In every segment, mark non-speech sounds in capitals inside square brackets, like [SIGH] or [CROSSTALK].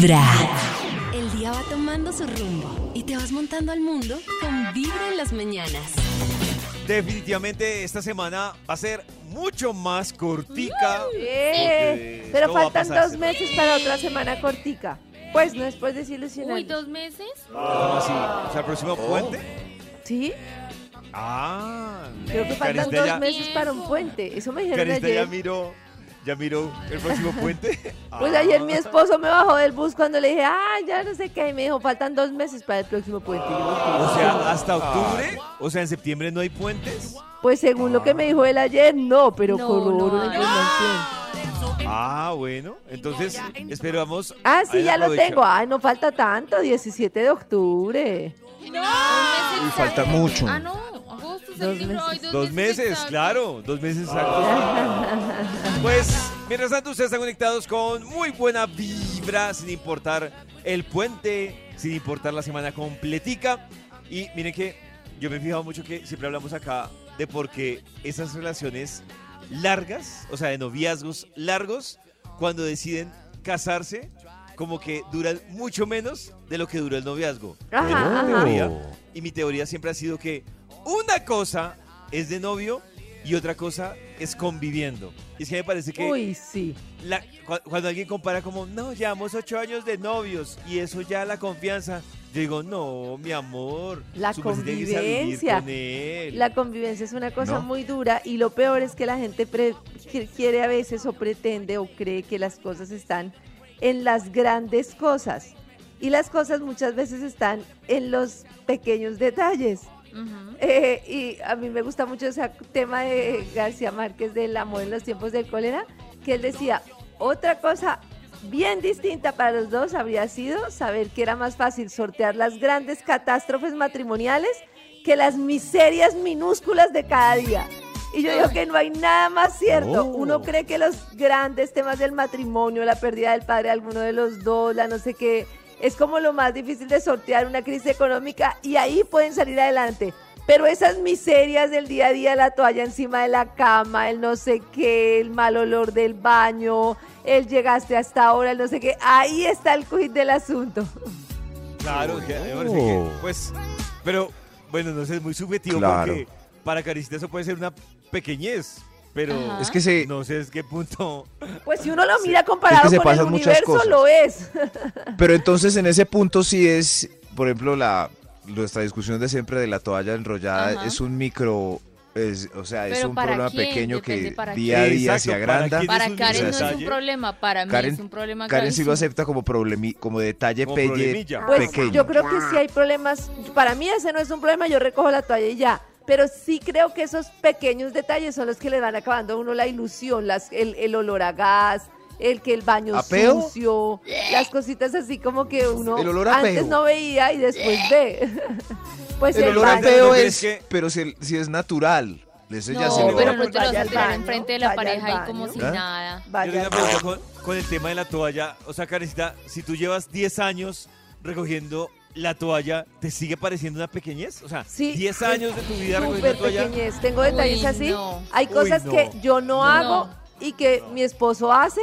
Vibra. El día va tomando su rumbo y te vas montando al mundo con Vibra en las mañanas. Definitivamente esta semana va a ser mucho más cortica. Eh, Porque pero faltan dos meses para otra semana cortica. Pues no después de Uy, desilusionar. ¿dos meses? ¿Cómo así? O sea, el próximo puente. ¿Sí? Ah, Creo que faltan dos meses para un puente. Eso me dijeron ya ayer. miró, ya miró el próximo puente. [LAUGHS] Pues Ah. ayer mi esposo me bajó del bus cuando le dije, ah, ya no sé qué. Y me dijo, faltan dos meses para el próximo puente. Yo, O sea, hasta octubre. O sea, en septiembre no hay puentes. pues según lo que me dijo él ayer, no, pero No, corroboro no, la no. información. Ah, bueno. Entonces, esperamos. Ah, sí, ya lo tengo. Ay, no falta tanto, 17 de octubre. Uy, falta mucho. Ah, no, agosto, Dos septiembre, meses. ay, dos, Dos meses, exactos. claro, dos meses exactos. [LAUGHS] Pues, mientras tanto, ustedes están conectados con muy buena vibra, sin importar el puente, sin importar la semana completica. Y miren que yo me he fijado mucho que siempre hablamos acá de por qué esas relaciones largas, o sea, de noviazgos largos, cuando deciden casarse, como que duran mucho menos de lo que dura el noviazgo. Ajá, ajá. teoría, y mi teoría siempre ha sido que una cosa es de novio y otra cosa es conviviendo. Y es que me parece que Uy, sí. la- cuando alguien compara como, no, llevamos ocho años de novios y eso ya la confianza, yo digo, no, mi amor, La convivencia. con él. La convivencia es una cosa ¿No? muy dura y lo peor es que la gente pre- quiere a veces o pretende o cree que las cosas están en las grandes cosas y las cosas muchas veces están en los pequeños detalles. Eh, y a mí me gusta mucho ese tema de García Márquez del amor en los tiempos del cólera, que él decía, otra cosa bien distinta para los dos habría sido saber que era más fácil sortear las grandes catástrofes matrimoniales que las miserias minúsculas de cada día. Y yo digo que no hay nada más cierto. Oh. Uno cree que los grandes temas del matrimonio, la pérdida del padre de alguno de los dos, la no sé qué, es como lo más difícil de sortear una crisis económica y ahí pueden salir adelante. Pero esas miserias del día a día, la toalla encima de la cama, el no sé qué, el mal olor del baño, el llegaste hasta ahora, el no sé qué, ahí está el quid del asunto. Claro, que parece que, pues, pero bueno, no sé, es muy subjetivo Claro. porque para Caricita eso puede ser una pequeñez, pero Ajá. Es que se, no sé es qué punto. Pues si uno lo mira comparado Es que se con el pasan muchas universo, cosas. lo es. pero [LAUGHS] entonces en ese punto sí es, por ejemplo, la nuestra discusión de siempre de la toalla enrollada Ajá. es un micro, es, o sea, es un ¿para problema quién? pequeño Depende que día a día Exacto, se ¿para agranda. Para es un Karen no es un problema, para mí Karen- es un problema Karen sí lo acepta como problemi, como detalle Como pelle. Pues pequeño. yo creo que sí hay problemas. Para mí ese no es un problema, yo recojo la toalla y ya. Pero sí creo que esos pequeños detalles son los que le van acabando a uno la ilusión, las, el, el olor a gas, el que el baño ¿A peo? sucio, las cositas así como que uno El olor a antes peo. no veía y después ve. [LAUGHS] pues el el, olor a baño. feo ¿no crees es, que- pero si, si es natural. Eso ya No, se le pero va- no te lo vas a tirar enfrente de la pareja y como si ¿Ah? nada. Yo Vaya pregunta baño. con, con el tema de la toalla. O sea, Karencita, si tú llevas 10 años recogiendo la toalla, ¿te sigue pareciendo una pequeñez? O sea, Sí, 10 es años de tu vida recogiendo toalla. pequeñez. Tengo detalles Uy, así. no. Hay Uy, cosas no. que yo no, No. hago y que mi esposo hace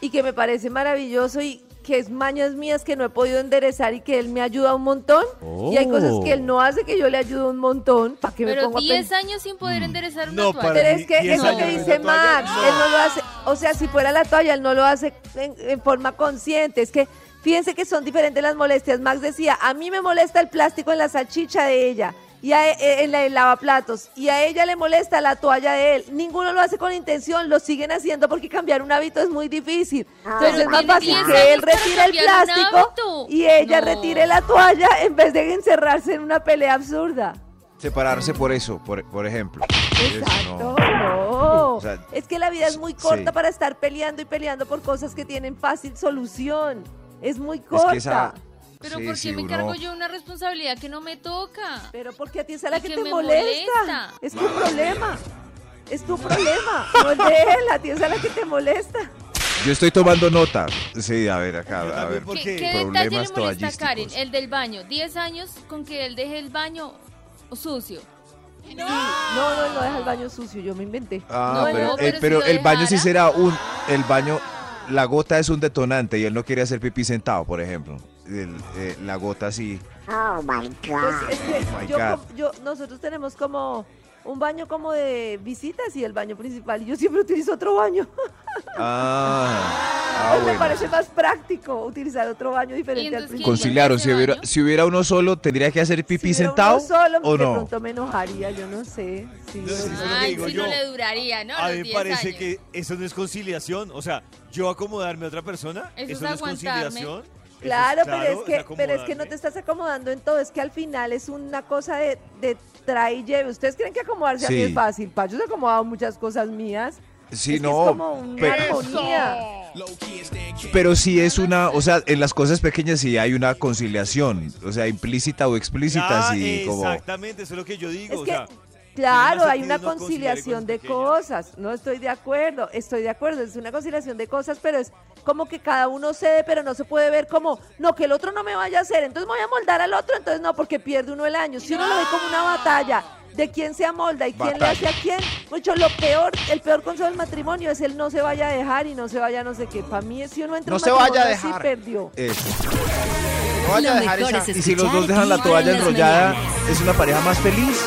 y que me parece maravilloso y que es mañas mías que no he podido enderezar y que él me ayuda un montón. Y hay cosas que él no hace que yo le ayudo un montón. ¿Para que me Pero pongo a 10 pensar? años sin poder enderezar una No, toalla. para- Pero es que 10 es lo años que dice Max, no. él no lo hace, o sea, si fuera la toalla, él no lo hace en, en forma consciente, es que fíjense que son diferentes las molestias. Max decía, a mí me molesta el plástico en la salchicha de ella y a, e- en la el lavaplatos y a ella le molesta la toalla de él. Ninguno lo hace con intención, lo siguen haciendo porque cambiar un hábito es muy difícil. Entonces Pero es más fácil 10 que él retire el plástico y ella No. retire la toalla en vez de encerrarse en una pelea absurda. separarse por eso, por, por ejemplo. Eso Exacto, no. no. O sea, es que la vida es muy corta sí. para estar peleando y peleando por cosas que tienen fácil solución. Es muy Es corta. que esa, Pero sí, ¿por qué sí, me uno- encargo yo de una responsabilidad que no me toca? Pero porque a ti es a la que, que te me molesta. molesta. Es tu problema. Es tu problema. No es de él, a ti es a la que te molesta. Yo estoy tomando nota. Sí, a ver, acá, a ver. ¿por ¿Qué, qué? qué detalle le molesta a. Karen? El del baño. 10 años con que él deje el baño sucio. No, no, no deja el baño sucio, yo me inventé. Ah, No, pero, no, eh, pero si pero lo el baño sí será un, el baño, la gota es un detonante y él no quiere hacer pipí sentado, por ejemplo. El- eh, la gota sí. Pues es que Oh my [LAUGHS] yo, God. yo- nosotros tenemos como un baño como de visitas y el baño principal. Y yo siempre utilizo otro baño. [LAUGHS] Ah, ah, me bueno. parece más práctico utilizar otro baño diferente al. Conciliaron, si ¿Ese hubiera, si hubiera uno solo, ¿tendría que hacer pipí Si sentado uno solo, o de no? pronto me enojaría, yo no sé. Sí, No, sí, yo- sí. es lo que Ay, digo si yo. no le duraría, ¿no? A mí me 10 parece años. que eso no es conciliación. O sea, yo acomodarme a otra persona, Eso eso, es no es conciliación. Eso es, Claro, pero, es que, pero es que no te estás acomodando en todo, es que al final es una cosa de, de trae y lleve. ¿Ustedes creen que acomodarse a mí Sí. es fácil? Pacho se ha acomodado muchas cosas mías. Sí, Es que no. Es como una pero- armonía. Pero sí es una, o sea, en las cosas pequeñas sí hay una conciliación, o sea, implícita o explícita, sí, como... Exactamente, eso es lo que yo digo. Es o que, sea, claro, hay una no conciliación de cosas. No estoy de acuerdo, estoy de acuerdo. Es una conciliación de cosas, pero es como que cada uno cede, pero no se puede ver como, no, que el otro no me vaya a hacer, entonces me voy a moldar al otro, entonces no, porque pierde uno el año. Si uno lo ve como una batalla de quién se amolda y quién le hace a quién, mucho lo peor, el peor consejo del matrimonio es el no se vaya a dejar y no se vaya no sé qué. Para mí, si uno entra No en se vaya a dejar. perdió. Eso. No vaya a dejar esa- es Y si los dos dejan la toalla en enrollada, mañanas. ¿es una pareja más feliz?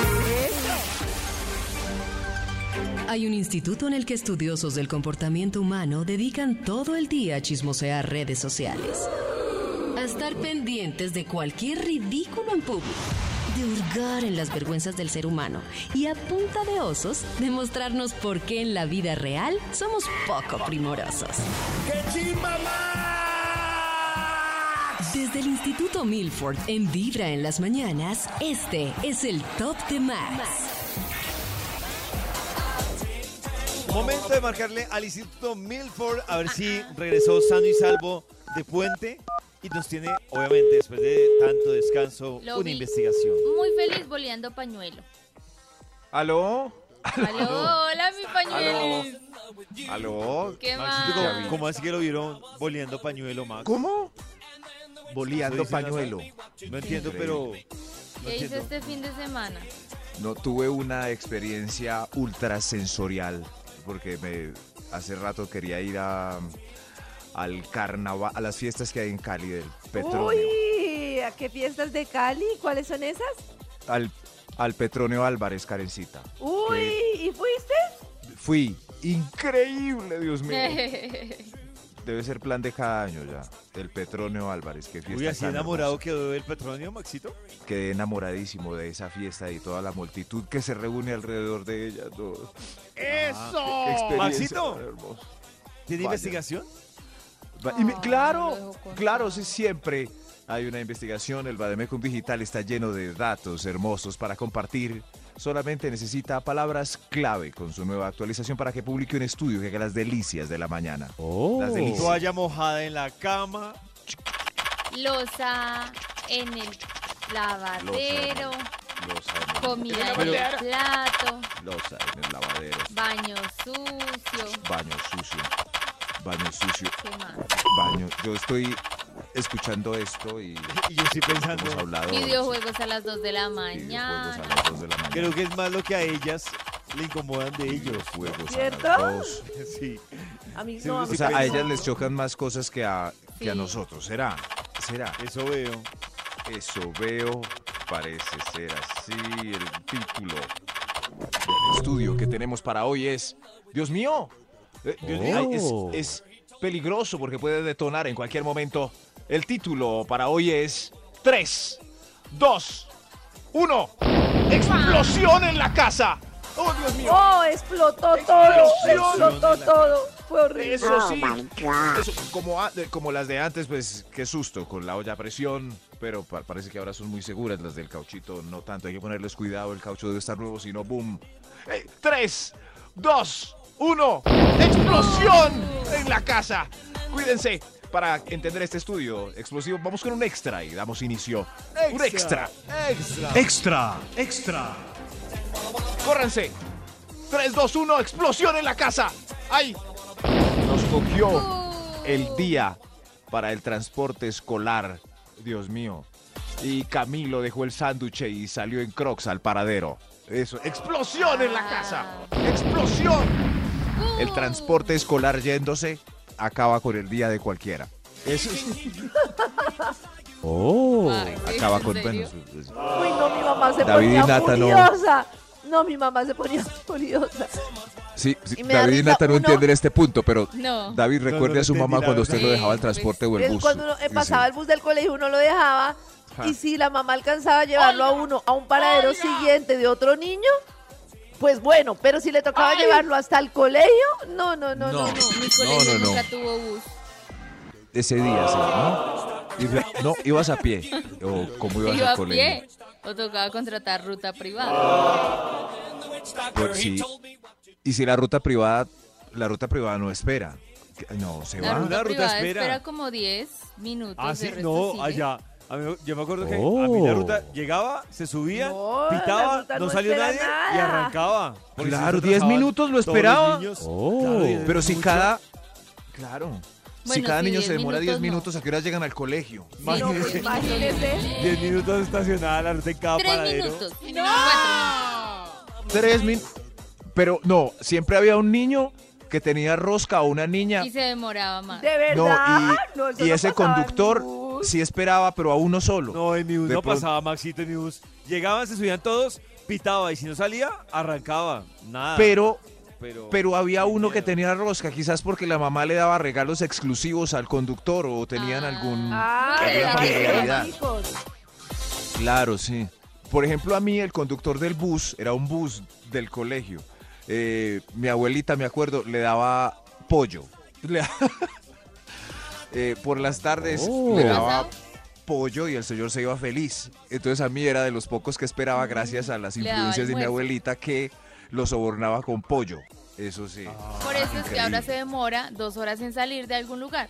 Hay un instituto en el que estudiosos del comportamiento humano dedican todo el día a chismosear redes sociales. A estar pendientes de cualquier ridículo en público. De hurgar en las vergüenzas del ser humano. Y a punta de osos, demostrarnos por qué en la vida real somos poco primorosos. Desde el Instituto Milford en Vibra en las mañanas, este es el Top de Max. momento de marcarle al Instituto Milford a ver si regresó sano y salvo de puente y nos tiene, obviamente, después de tanto descanso, Lo una vi. investigación. Muy feliz boleando pañuelo. ¿Aló? Aló, [LAUGHS] hola mi pañuelo. ¿Aló? ¿Qué más? ¿cómo, así que lo vieron boleando pañuelo, Max? ¿Cómo? Boleando pañuelo. No entiendo, pero... no ¿Qué hice este fin de semana? No tuve una experiencia ultra sensorial porque me hace rato quería ir a al carnaval, a las fiestas que hay en Cali del Petronio. Uy, ¿a qué fiestas de Cali? ¿Cuáles son esas? Al, al Petronio Álvarez, Karencita. Uy, ¿y fuiste? Fui increíble, Dios mío. [LAUGHS] Debe ser plan de cada año ya. El Petronio Álvarez, que fiesta Uy, así enamorado hermosa. quedó del Petronio, Maxito. Quedé enamoradísimo de esa fiesta y toda la multitud que se reúne alrededor de ella. todo. ¡Eso! Maxito. ¿tiene Vaya. investigación? Y me- claro, claro, sí, siempre hay una investigación. El Bademecum Digital está lleno de datos hermosos para compartir. Solamente necesita palabras clave con su nueva actualización para que publique un estudio que haga las delicias de la mañana. Las delicias. Toalla mojada en la cama. Losa en el lavadero, Losa en el- comida en el plato, losa en el lavadero. baño sucio. Baño sucio. Baño sucio. Baño. Yo estoy escuchando esto y [LAUGHS] Y yo estoy pensando, hemos hablado. Videojuegos a las 2 de la videojuegos a mañana. las 2 de la mañana. creo que es más lo que a ellas le incomodan de ellos. A ¿Cierto? las [LAUGHS] 2. Sí. A mí no, a mí O sea, a ellas les chocan más cosas que a, que a nosotros. ¿Será? ¿Será? Eso veo. Eso veo. Parece ser así. El título del estudio que tenemos para hoy es... Dios mío. Dios mío, Oh. es, es peligroso porque puede detonar en cualquier momento. El título para hoy es 3, 2, 1. ¡Explosión en la casa! ¡Oh, Dios mío! ¡Oh, explotó todo! Explosión ¡Explotó todo! Fue horrible. Eso sí. Eso, como, a- como las de antes, pues qué susto con la olla a presión. Pero pa- parece que ahora son muy seguras las del cauchito. No tanto, hay que ponerles cuidado. El caucho debe estar nuevo, si no, boom. Eh, tres, dos, uno. ¡Explosión en la casa! Cuídense. Para entender este estudio explosivo, vamos con un extra y damos inicio. Un extra. Extra. Extra, extra. ¡Córranse! 3, 2, 1, explosión en la casa. ¡Ay! Nos cogió el día para el transporte escolar. Dios mío. Y Camilo dejó el sándwich y salió en crocs al paradero. Eso. ¡Explosión en la casa! ¡Explosión! El transporte escolar yéndose. acaba con el día de cualquiera. Eso sí. [LAUGHS] Oh. Ay, ¿sí? Acaba ¿En con. Bueno, es- es- Uy, no, mi mamá se David y ponía Nata no. furiosa. No, mi mamá se ponía furiosa. sí, sí, David y Nata no uno- entienden este punto, pero No. David, no recuerde a su mamá cuando usted lo dejaba el transporte o el Es bus. cuando uno, eh, pasaba el bus del colegio, uno lo dejaba. Y si la mamá alcanzaba a llevarlo a uno a un paradero siguiente de otro niño, pues bueno, pero si le tocaba llevarlo hasta el colegio, no, no, no, no. No. no. Mi colegio no, no. nunca tuvo bus. Ese día, sí, ¿no? Y no, ibas a pie. O cómo ibas Iba al a colegio. pie o tocaba contratar ruta privada. Pues sí. Y si la ruta privada, la ruta privada no espera. No, se La va. Ruta ruta privada espera. espera. como 10 minutos. Ah, sí, no, sigue. allá. A mí- yo me acuerdo que a mí Oh. la ruta llegaba, se subía, No, pitaba, no, no salió nadie y nada. arrancaba. Porque Claro, si se 10 atrasaban minutos lo esperaba. Oh. claro, y Pero si mucho. cada. Claro. si Bueno, cada sí, niño 10 se demora 10 minutos no. minutos, ¿a qué hora llegan al colegio? Sí, No, pues sí, imagínese. 10 minutos estacionada la ruta en cada Tres paradero. minutos. Minutos. Tres minutos. Pero no, siempre había un niño que tenía rosca o una niña. Y se demoraba más. De No, verdad. No, y, eso y no ese conductor. Sí esperaba, pero a uno solo. No, en mi bus De no pronto- pasaba, Maxito, en mi bus. Llegaban, se subían todos, pitaba y si no salía, arrancaba. Nada. Pero, pero, pero había uno que tenía rosca, quizás porque la mamá le daba regalos exclusivos al conductor o tenían Ah. algún... Ah. Claro, sí. Por ejemplo, a mí el conductor del bus, era un bus del colegio. Eh, mi abuelita, me acuerdo, le daba pollo. [LAUGHS] Eh, por las tardes Oh. le ¿Qué daba pollo y el señor se iba feliz. Entonces a mí era de los pocos que esperaba, gracias a las influencias de mi abuelita, que lo sobornaba con pollo. Eso sí. Por eso es que ahora se demora dos horas en salir de algún lugar.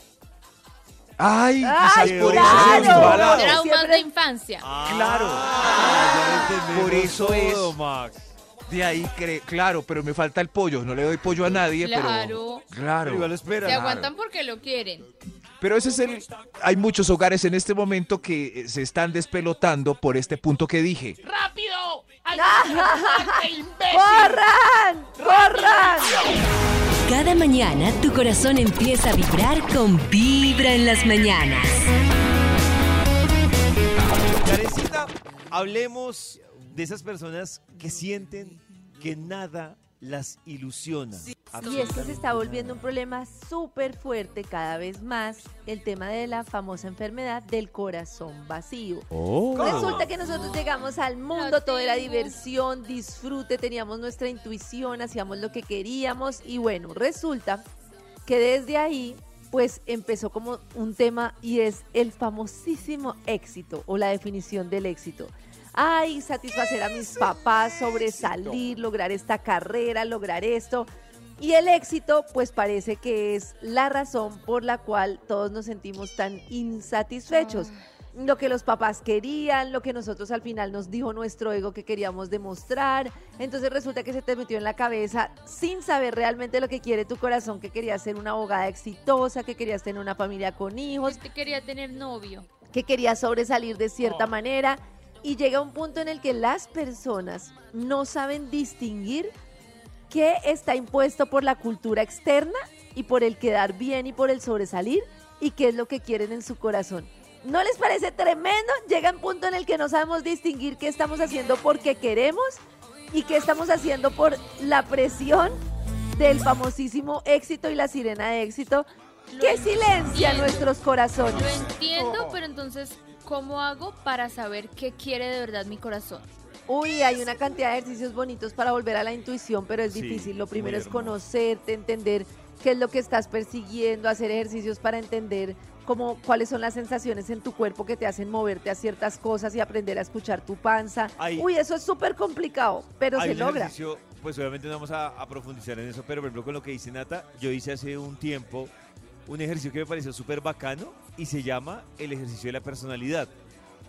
Ay, Ay, por claro. eso. Pero Traumas siempre- de infancia. Claro. Ah, ya entendemos Por eso es- todo, Max. De ahí, cre- claro, pero me falta el pollo. No le doy pollo a nadie, Claro. pero. Claro. Igual lo espera. Se Claro. aguantan porque lo quieren. Pero ese es el. Hay muchos hogares en este momento que eh, se están despelotando por este punto que dije. [LAUGHS] ¡Corran! ¡Corran! Cada mañana tu corazón empieza a vibrar con Vibra en las mañanas. Karencita, hablemos de esas personas que sienten que nada las ilusiona. Y es que se está volviendo un problema súper fuerte cada vez más el tema de la famosa enfermedad del corazón vacío. Resulta que nosotros llegamos al mundo, era tengo. diversión, disfrute, teníamos nuestra intuición, hacíamos lo que queríamos y bueno, resulta que desde ahí pues empezó como un tema y es el famosísimo éxito o la definición del éxito. Ay, satisfacer a mis papás, sobresalir, lograr esta carrera, lograr esto. Y el éxito, pues parece que es la razón por la cual todos nos sentimos tan insatisfechos. Lo que los papás querían, lo que nosotros al final nos dijo nuestro ego que queríamos demostrar. Entonces resulta que se te metió en la cabeza sin saber realmente lo que quiere tu corazón, que querías ser una abogada exitosa, que querías tener una familia con hijos, Usted quería tener novio. que quería sobresalir de cierta manera y llega un punto en el que las personas no saben distinguir qué está impuesto por la cultura externa y por el quedar bien y por el sobresalir y qué es lo que quieren en su corazón. ¿No les parece tremendo? Llega un punto en el que no sabemos distinguir qué estamos haciendo porque queremos y qué estamos haciendo por la presión del famosísimo éxito y la sirena de éxito que silencia nuestros corazones. Lo entiendo, pero entonces, ¿cómo hago para saber qué quiere de verdad mi corazón? Uy, hay una cantidad de ejercicios bonitos para volver a la intuición, pero es Sí, difícil. Lo primero es conocerte, entender qué es lo que estás persiguiendo, hacer ejercicios para entender cómo, cuáles son las sensaciones en tu cuerpo que te hacen moverte a ciertas cosas y aprender a escuchar tu panza. Hay- Uy, eso es súper complicado, pero Hay se un logra. ejercicio, pues obviamente no vamos a, a profundizar en eso, pero por ejemplo con lo que dice Nata, yo hice hace un tiempo un ejercicio que me pareció súper bacano y se llama el ejercicio de la personalidad.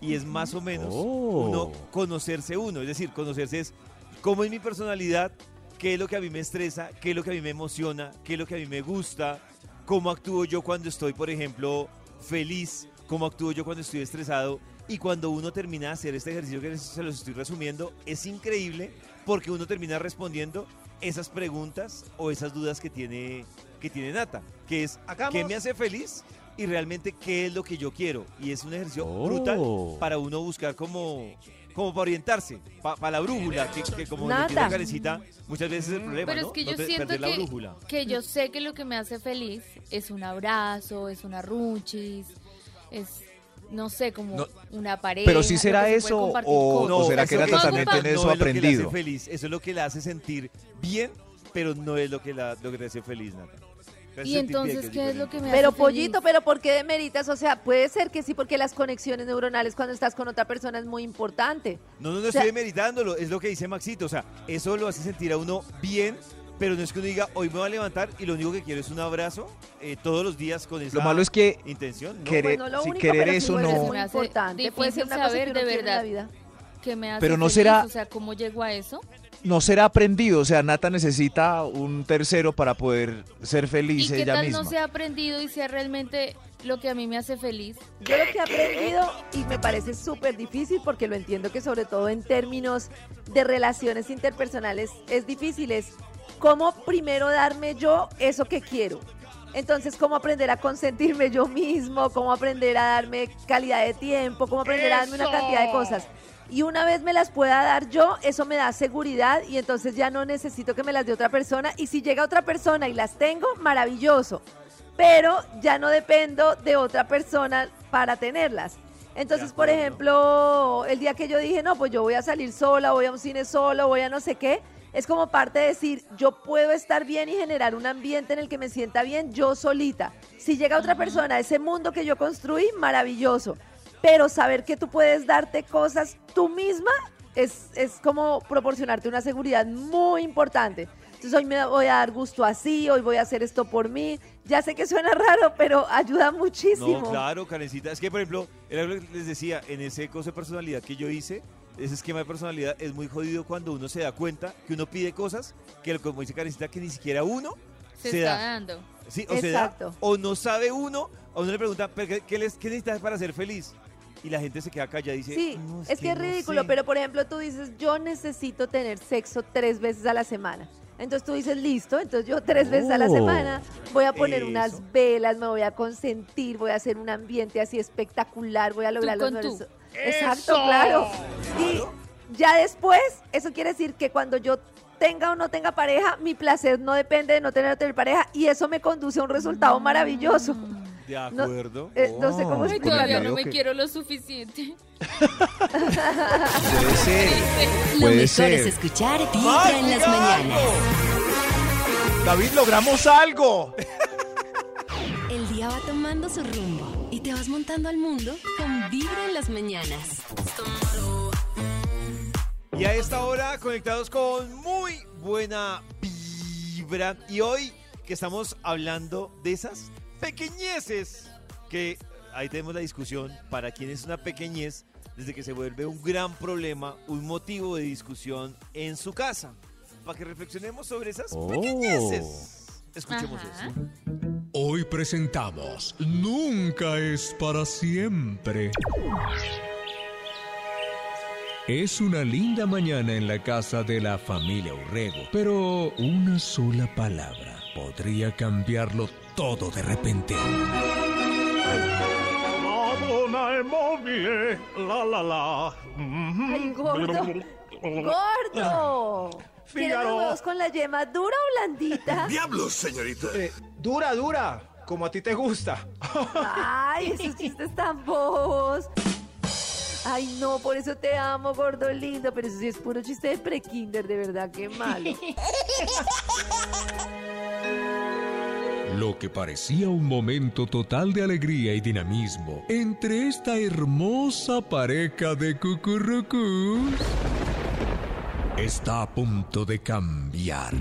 Y es más o menos Oh. uno conocerse uno, es decir, conocerse es cómo es mi personalidad, qué es lo que a mí me estresa, qué es lo que a mí me emociona, qué es lo que a mí me gusta, cómo actúo yo cuando estoy, por ejemplo, feliz, cómo actúo yo cuando estoy estresado. Y cuando uno termina de hacer este ejercicio que se los estoy resumiendo, es increíble porque uno termina respondiendo esas preguntas o esas dudas que tiene, que tiene Nata, que es Hagamos- ¿qué me hace feliz? Y realmente qué es lo que yo quiero. Y es un ejercicio Oh. brutal para uno buscar como, como para orientarse, para la brújula, que, que como tiene Karencita, muchas veces es el problema, Pero ¿no? es que No yo siento que, yo sé que lo que me hace feliz es un abrazo, es una runchis, es, no sé, como No, una pareja. pero sí será que eso, compartir o- con- o será que eso Nata es- también no tiene eso es lo que le aprendido. hace feliz, eso es lo que la hace sentir bien, pero no es lo que, la, lo que te hace feliz, Nata. Y sentir bien, entonces, que ¿qué es lo que me Pero hace pollito, feliz? pero ¿por qué demeritas? O sea, puede ser que sí, porque las conexiones neuronales cuando estás con otra persona es muy importante. No, no, no O sea- estoy demeritándolo, es lo que dice Maxito, o sea, eso lo hace sentir a uno bien, pero no es que uno diga, hoy me voy a levantar y lo único que quiero es un abrazo eh, todos los días con esa Lo malo es que intención, ¿no? querer- Pues no lo si querer eso no- Se muy importante. Puede ser una cosa saber que de quiere en la verdad. vida. que me hace Pero no feliz, será- O sea, ¿cómo llego a eso? no será aprendido. O sea, Nata necesita un tercero para poder ser ¿Y feliz qué ella tal misma. no se ha aprendido y sea realmente lo que a mí me hace feliz? Yo lo que he aprendido y me parece súper difícil porque lo entiendo que sobre todo en términos de relaciones interpersonales es difícil es cómo primero darme yo eso que quiero. Entonces, cómo aprender a consentirme yo mismo, cómo aprender a darme calidad de tiempo, cómo aprender a darme una cantidad de cosas. Y una vez me las pueda dar yo, eso me da seguridad y entonces ya no necesito que me las dé otra persona. Y si llega otra persona y las tengo, maravilloso pero ya no dependo de otra persona para tenerlas. Entonces, por ejemplo, el día que yo dije, no, pues yo voy a salir sola, voy a un cine solo, voy a no sé qué, es como parte de decir, yo puedo estar bien y generar un ambiente en el que me sienta bien yo solita. Si llega otra persona a ese mundo que yo construí, maravilloso. Pero saber que tú puedes darte cosas tú misma es, es como proporcionarte una seguridad muy importante. Entonces hoy me voy a dar gusto así, hoy voy a hacer esto por mí. Ya sé que suena [LAUGHS] raro, pero ayuda muchísimo. No, claro, Karencita. Es que, por ejemplo, era lo que les decía, en ese coso de personalidad que yo hice, ese esquema de personalidad es muy jodido cuando uno se da cuenta que uno pide cosas que, como dice Karencita, que ni siquiera uno Se, se está da. dando. Sí, o se da, Exacto. o no sabe uno, o uno le pregunta, "¿Pero ¿qué, qué les- qué necesitas para ser feliz? Y la gente se queda callada y dice, Sí, "No, es que es no ridículo, sé". pero por ejemplo tú dices, yo necesito tener sexo tres veces a la semana. Entonces tú dices, listo, entonces yo tres veces a la Oh. semana voy a poner Eso. unas velas, me voy a consentir, voy a hacer un ambiente así espectacular, voy a lograr los con mejores- tú. Exacto, claro. Y ya después, eso quiere decir que cuando yo tenga o no tenga pareja, mi placer no depende de no tener o tener pareja y eso me conduce a un resultado maravilloso. De no- acuerdo. Eh, no sé cómo Oh, el todavía no me que- quiero lo suficiente. Puede [LAUGHS] ser. Lo Puede mejor ser. es escuchar Vibra en las mañanas. David, logramos algo. Tomando su rumbo y te vas montando al mundo con Vibra en las mañanas. Y a esta hora conectados con muy buena vibra. Y hoy que estamos hablando de esas pequeñeces que ahí tenemos la discusión para quién es una pequeñez desde que se vuelve un gran problema, un motivo de discusión en su casa. Para que reflexionemos sobre esas Oh. pequeñeces. Escuchemos Ajá. eso. Hoy presentamos Nunca es para siempre. Es una linda mañana en la casa de la familia Urrego, pero una sola palabra podría cambiarlo todo de repente. La la la. Ay, gordo. ¡Gordo! ¿Quieres los huevos con la yema dura o blandita? [LAUGHS] Diablos, señorita. Eh, dura, dura. Como a ti te gusta. Ay, [LAUGHS] esos chistes tan bobos. Ay, no, por eso te amo, gordo lindo. Pero eso sí es puro chiste de pre-kinder, de verdad, qué malo. [LAUGHS] Lo que parecía un momento total de alegría y dinamismo entre esta hermosa pareja de cucurrucús está a punto de cambiar.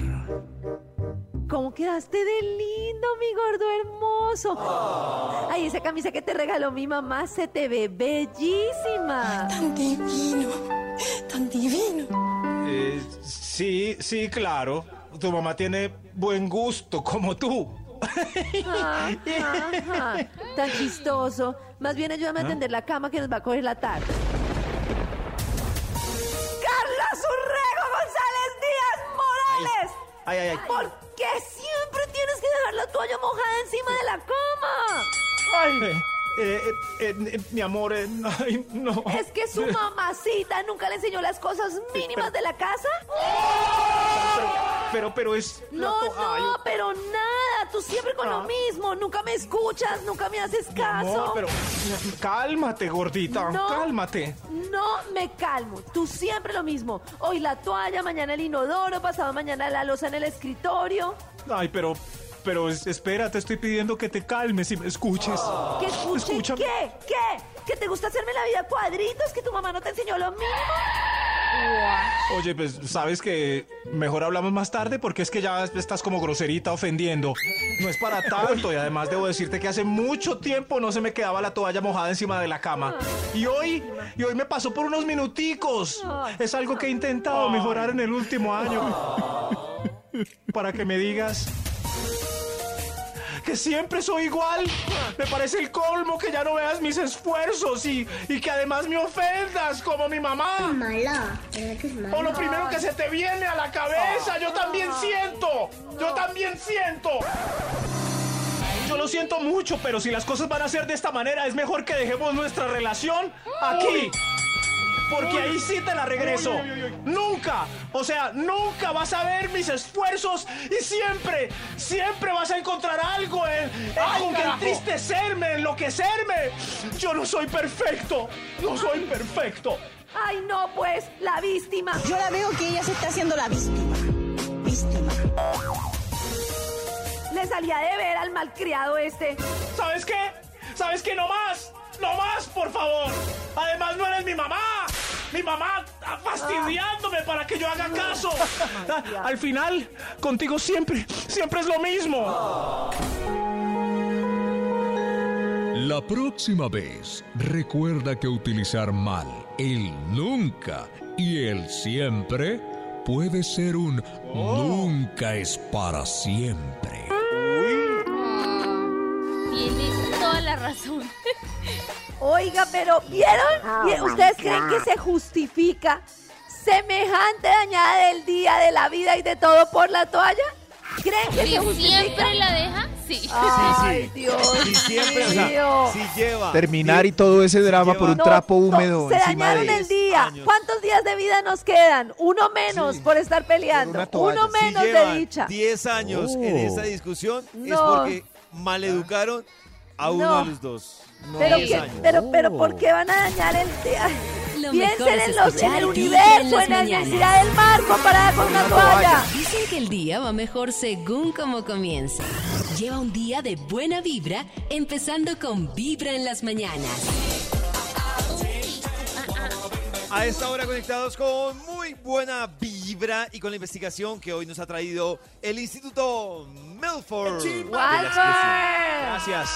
¿Cómo quedaste de lindo, mi gordo hermoso? Ay, esa camisa que te regaló mi mamá se te ve bellísima. Tan divino, tan divino. Eh, sí, sí, claro. Tu mamá tiene buen gusto, como tú. Ah, ajá, Tan chistoso. Más bien ayúdame a tender la cama que nos va a coger la tarde. ¡Carlos Urrego González Díaz Morales! Ay, ay, ay. ¿Por qué siempre tienes que dejar la toalla mojada encima de la cama? Ay, eh, eh, eh, eh, mi amor, eh, [LAUGHS] ay, no. Es que su mamacita nunca le enseñó las cosas mínimas de la casa. Pero, pero es. No, no, pero nada. Tú siempre con lo Ah. mismo. Nunca me escuchas, nunca me haces caso. No, pero cálmate, gordita, No. cálmate. No me calmo. Tú siempre lo mismo. Hoy la toalla, mañana el inodoro, pasado mañana la losa en el escritorio. Ay, pero, pero es- espera, te estoy pidiendo que te calmes y me escuches. ¿Qué escuche? Escúchame. ¿Qué? ¿Qué? ¿Que te gusta hacerme la vida cuadritos? ¿Que tu mamá no te enseñó lo mínimo? Oye, pues sabes que mejor hablamos más tarde porque es que ya estás como groserita ofendiendo. No es para tanto y además debo decirte que hace mucho tiempo no se me quedaba la toalla mojada encima de la cama. Y hoy, y hoy me pasó por unos minuticos. Es algo que he intentado mejorar en el último año. [LAUGHS] Para que me digas que siempre soy igual. Me parece el colmo que ya no veas mis esfuerzos y, y que además me ofendas como mi mamá. Mala. O lo primero que se te viene a la cabeza, yo también siento, yo también siento. Yo lo siento mucho, pero si las cosas van a ser de esta manera, es mejor que dejemos nuestra relación aquí. Porque ahí sí te la regreso. Nunca, o sea, nunca vas a ver mis esfuerzos y siempre, siempre vas a encontrar algo en, en con que entristecerme, enloquecerme. Yo no soy perfecto, no soy perfecto. Ay, no, pues, la víctima. Yo la veo que ella se está haciendo la víctima. Víctima. Le salía de ver al malcriado este. ¿Sabes qué? ¿Sabes qué? No más. No más, por favor. Además, no eres mi mamá. Mi mamá fastidiándome para que yo haga caso. Al final, contigo siempre, siempre es lo mismo. La próxima vez, recuerda que utilizar mal el nunca y el siempre puede ser un nunca es para siempre. Toda la razón. [LAUGHS] Oiga, pero ¿vieron? ¿Y ¿Ustedes creen que se justifica semejante dañada del día, de la vida y de todo por la toalla? ¿Creen que Si se justifica? siempre la deja, sí. Ay, Dios Si siempre, o sea, si lleva. Terminar si- y todo ese drama por un No, trapo no, húmedo se dañaron de el día. años. ¿Cuántos días de vida nos quedan? Uno menos por estar peleando. Uno si menos de llevan dicha. 10 años en Oh. esa discusión es No. porque maleducaron a uno No. de los dos. Pero, 10 que- años. pero, pero, ¿por qué van a dañar el día? Lo mejor Piensen en, los, en el universo, en la inmensidad del mar comparada con una toalla. Dicen que el día va mejor según cómo comienza. Lleva un día de buena vibra, empezando con Vibra en las mañanas. A esta hora conectados con muy buena vibra y con la investigación que hoy nos ha traído el Instituto Milford. Gracias.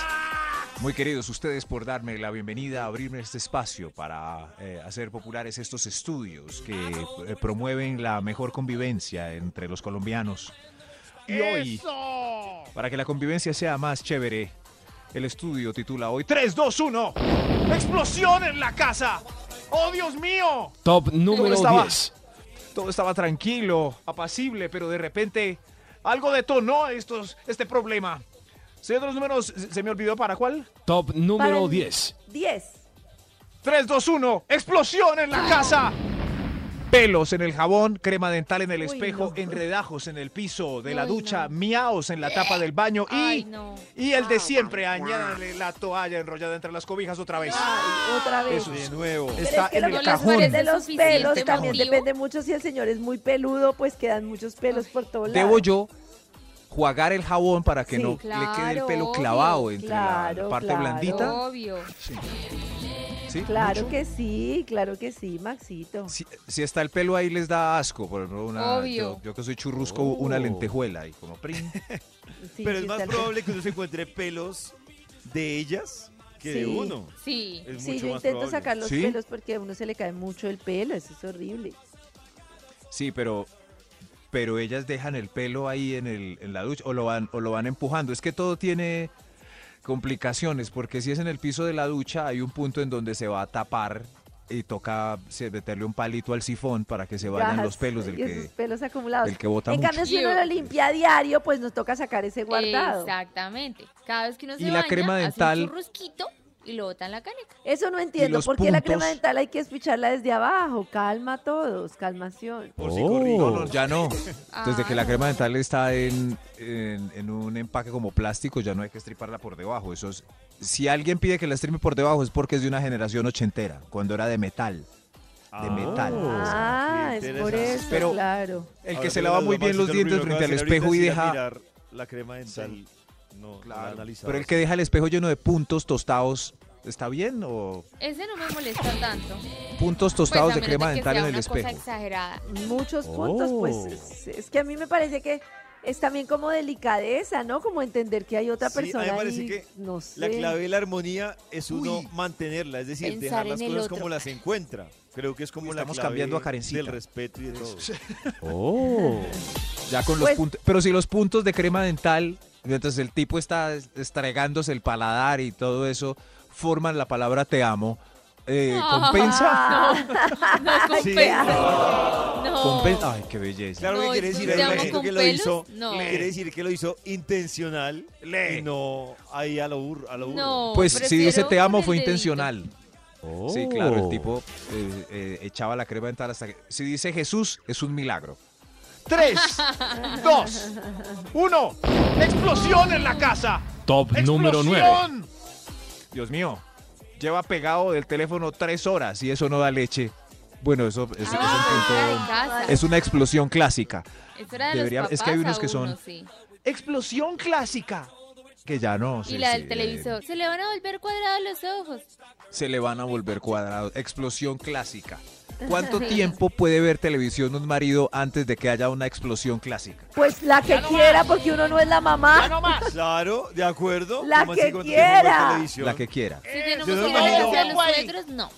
Muy queridos ustedes por darme la bienvenida, abrirme este espacio para eh, hacer populares estos estudios que eh, promueven la mejor convivencia entre los colombianos. Y hoy, para que la convivencia sea más chévere, el estudio titula hoy 3, 2, 1. ¡Explosión en la casa! ¡Oh, Dios mío! Top Todo número estaba, 10. todo estaba tranquilo, apacible, pero de repente algo detonó estos, este problema. Señor de los números, ¿se me olvidó para cuál? Top número el 10. 10. 3, 2, 1. ¡Explosión en la casa! Pelos en el jabón, crema dental en el Uy, espejo, no. enredajos en el piso de la ducha, no. miaos en la tapa del baño y, Ay, no. y el de siempre, añádale la toalla enrollada entre las cobijas otra vez. Ay, otra vez. Eso De nuevo. Pero Está es que en el cajón. de los pelos también motivo. depende mucho si el señor es muy peludo, pues quedan muchos pelos por todos lados. Debo yo jugar el jabón para que Sí. no le quede el pelo obvio. clavado entre la parte claro. blandita. Obvio. ¿Sí? Claro ¿Mucho? que sí, claro que sí, Maxito. Si, si está el pelo ahí les da asco, por ejemplo, una, Obvio. Yo, yo que soy churrusco, una lentejuela y como prin. [LAUGHS] Sí, Pero sí es más probable que uno se encuentre pelos de ellas que de uno. Sí. Es Sí, yo más intento probable. sacar los ¿Sí? pelos porque a uno se le cae mucho el pelo, eso es horrible. Sí, pero pero ellas dejan el pelo ahí en el en la ducha o lo van o lo van empujando. Es que todo tiene complicaciones porque si es en el piso de la ducha hay un punto en donde se va a tapar y toca meterle un palito al sifón para que se vayan los pelos del que, pelos acumulados. del que bota en mucho. cambio, si uno lo limpia a diario, pues nos toca sacar ese guardado. Exactamente. Cada vez que uno se Y la baña, crema hace dental- un churrusquito y lo bota en la caneca. Eso no entiendo. ¿Por qué la crema dental hay que espicharla desde abajo? Calma a todos, calmación. Por si Oh. corrijo. No, no, ya no. Desde que la Ah, crema dental está en, en, en un empaque como plástico, ya no hay que estriparla por debajo. Eso es, si alguien pide que la estripe por debajo es porque es de una generación ochentera, cuando era de metal. De metal. Ah, es por eso, Pero- claro. El Ahora que se lava la muy bien los dientes frente al espejo y deja... la crema dental. No la Claro, analizado. Pero el que deja el espejo lleno de puntos tostados, ¿está bien? ¿O Ese no me molesta tanto. puntos Pues, tostados de crema dental en el una cosa espejo? exagerada. Muchos puntos, pues Oh. es, es que a mí me parece que es también como delicadeza, ¿no? Como entender que hay otra Sí, a mí persona me parece que no sé. La clave de la armonía es uno Uy. mantenerla, es decir, Pensar dejar las cosas otro. como las encuentra. Creo que es como la Estamos clave cambiando a Karencita. del respeto y de todo. [LAUGHS] Oh. Ya con los Pues- puntos. Pero si los puntos de crema dental, mientras el tipo está es- estregándose el paladar y todo eso, forman la palabra te amo, eh, ¿compensa? Ah, [LAUGHS] No Sí. compensa. No. Compen- Ay, qué belleza. Claro que No, quiere ¿es decir con que lo hizo, No. quiere decir que lo hizo intencional Lee. y no ahí a lo burro. A lo burro. No, Pues si dice te amo fue dedito. intencional. Oh. Sí, claro, el tipo eh, eh, echaba la crema dental hasta que... Si dice Jesús, es un milagro. Tres, [LAUGHS] dos, uno. ¡Explosión en la casa! Top número 9. ¡Explosión! Dios mío, lleva pegado del teléfono tres horas y eso no da leche. Bueno, eso es, es un Ah, punto... Es una explosión clásica. Eso era de debería- los es que hay unos que son- uno, sí. ¡Explosión clásica! Que ya no. Y la sí, del eh, televisor. Se le van a volver cuadrados los ojos. se le van a volver cuadrados. Explosión clásica. ¿Cuánto tiempo puede ver televisión un marido antes de que haya una explosión clásica? Pues la que Ya no quiera, más. porque uno no es la ¡Ya mamá. no más! Claro, de acuerdo. La ¿Cómo así que quiera. La que quiera. Si tenemos Yo no que ir a los suegros, no.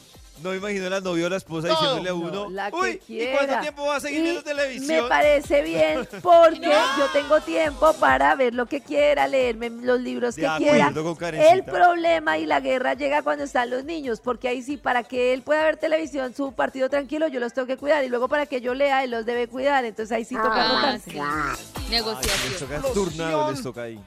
No me imagino la novia o la esposa No, diciéndole a no, uno, la que uy, ¿y quiera". cuánto tiempo va a seguir Y viendo televisión? Me parece bien [LAUGHS] porque yo tengo tiempo para ver lo que quiera, leerme los libros De que quiera. El problema y la guerra llega cuando están los niños, porque ahí sí, para que él pueda ver televisión, su partido tranquilo, yo los tengo que cuidar. Y luego para que yo lea, él los debe cuidar. Entonces ahí sí toca Ah, rotarse. Ay, les Negociación. toca turnado, les toca ahí.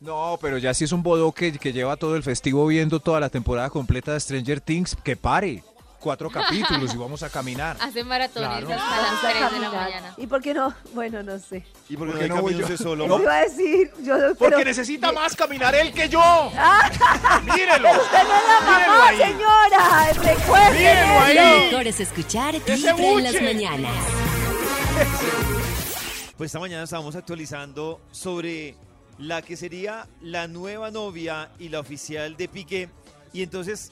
No, pero ya si es un bodoque que lleva todo el festivo viendo toda la temporada completa de Stranger Things, que pare. Cuatro capítulos y vamos a caminar. [LAUGHS] Hace maratones Claro. hasta las a 3 de la mañana. ¿Y por qué no? Bueno, no sé. ¿Y por qué ¿Por no qué hay no voy yo? de solo? Yo iba a decir, yo Porque pero- necesita más caminar él que yo. [LAUGHS] ¡Mírelo! Usted no es la mamá, ahí. señora. Recuerde. Mírenlo ahí. Lo mejor es escuchar Vibra en las mañanas. [LAUGHS] Pues esta mañana estábamos actualizando sobre la que sería la nueva novia y la oficial de Piqué. Y entonces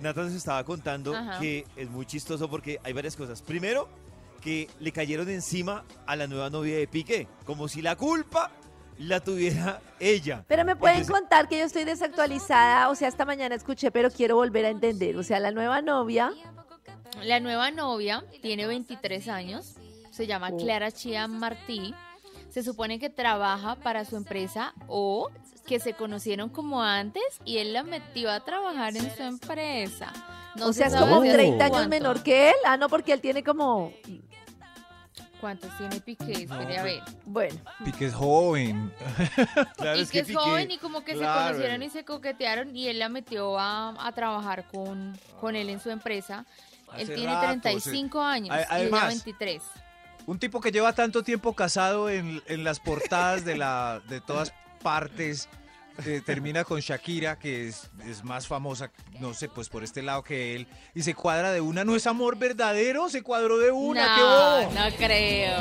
Nathan nos estaba contando Ajá. que es muy chistoso porque hay varias cosas. Primero, que le cayeron encima a la nueva novia de Piqué, como si la culpa la tuviera [LAUGHS] ella. Pero me pueden Entonces, contar que yo estoy desactualizada, o sea, esta mañana escuché, pero quiero volver a entender. O sea, la nueva novia, La nueva novia tiene 23 años, se llama Oh. Clara Chia Martí. Se supone que trabaja para su empresa o que se conocieron como antes y él la metió a trabajar en su empresa. No o se sea, es como desde 30 años menor que él. Ah, no, porque él tiene como, ¿Cuántos tiene Piqué? No, Espere a ver. bueno, Pique es joven. [LAUGHS] claro, y es que es Piqué- joven y como que claro, se conocieron y se coquetearon y él la metió a, a trabajar con, con él en su empresa. Él tiene rato, 35 años A- y ella además- 23. Un tipo que lleva tanto tiempo casado en, en las portadas de, la, de todas partes. eh, termina con Shakira, que es, es más famosa, no sé, pues por este lado que él. Y se cuadra de una. ¿No es amor verdadero? Se cuadró de una. ¡Qué no, bobo! no creo.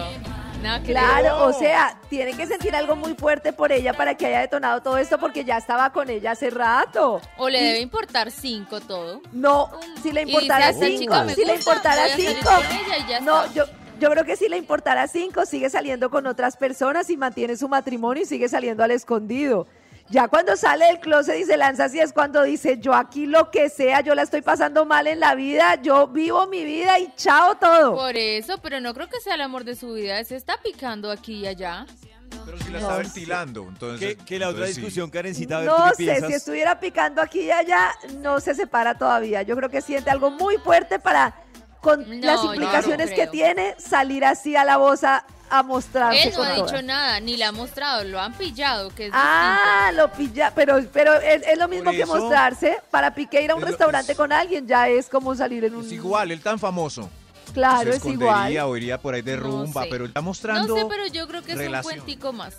No creo. claro, o sea, tiene que sentir algo muy fuerte por ella para que haya detonado todo esto, porque ya estaba con ella hace rato. O le Y- debe importar cinco todo. No, si le dice, importara "Esta cinco, si le importara cinco, con ella y ya no, está". yo, yo creo que si le importara cinco, sigue saliendo con otras personas y mantiene su matrimonio y sigue saliendo al escondido. Ya cuando sale del closet y se lanza así es cuando dice, yo aquí lo que sea, yo la estoy pasando mal en la vida, yo vivo mi vida y chao todo. Por eso, pero no creo que sea el amor de su vida. Se está picando aquí y allá. Pero si la No está sé. ventilando, entonces... Que, la otra entonces sí. discusión, Karencita, a ver, ¿tú No sé, piensas? si estuviera picando aquí y allá, no se separa todavía. Yo creo que siente algo muy fuerte para, con No, las implicaciones no que tiene, salir así a la voz a, a mostrarse Él no con ha dicho nada, ni la ha mostrado, lo han pillado, que es Ah, lo pilla, pero, pero es, es lo mismo que mostrarse. Para Piqué ir a un restaurante es- con alguien ya es como salir en un... Es igual, él tan famoso. Claro, se es escondería igual. o iría por ahí de No rumba, sé. pero está mostrando... No sé, pero yo creo que es un cuentico más.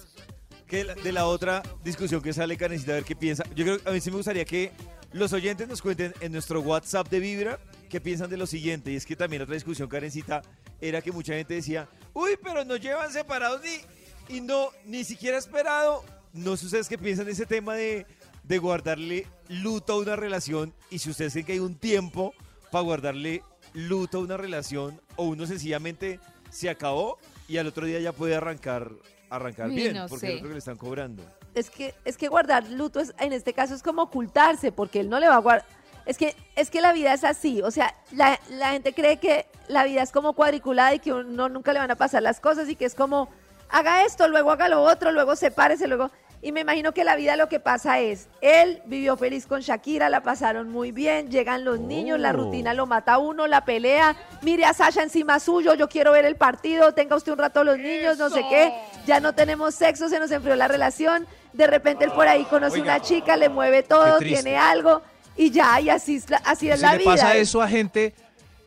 que la- de la otra discusión que sale, Karencita, a ver qué piensa. Yo creo, a mí sí me gustaría que los oyentes nos cuenten en nuestro WhatsApp de Vibra qué piensan de lo siguiente. Y es que también otra discusión, Karencita, era que mucha gente decía, uy, pero nos llevan separados ni, y no, ni siquiera esperado. No sé ustedes qué piensan de ese tema de, de guardarle luto a una relación y si ustedes creen que hay un tiempo para guardarle luto a una relación o uno sencillamente se acabó y al otro día ya puede arrancar arrancar bien no porque sé. otro que le están cobrando. Es que, es que guardar luto es, en este caso es como ocultarse, porque él no le va a guardar. Es que, es que la vida es así. O sea, la, la gente cree que la vida es como cuadriculada y que uno nunca le van a pasar las cosas y que es como haga esto, luego haga lo otro, luego sepárese, luego. Y me imagino que la vida lo que pasa es, él vivió feliz con Shakira, la pasaron muy bien, llegan los niños, la rutina lo mata a uno, la pelea, mire a Sasha encima suyo, yo quiero ver el partido, tenga usted un rato los niños, no sé qué, ya no tenemos sexo, se nos enfrió la relación, de repente él por ahí conoce Oiga, una chica, le mueve todo, tiene algo, y ya, y así es la, así es Si la le vida. pasa eso a gente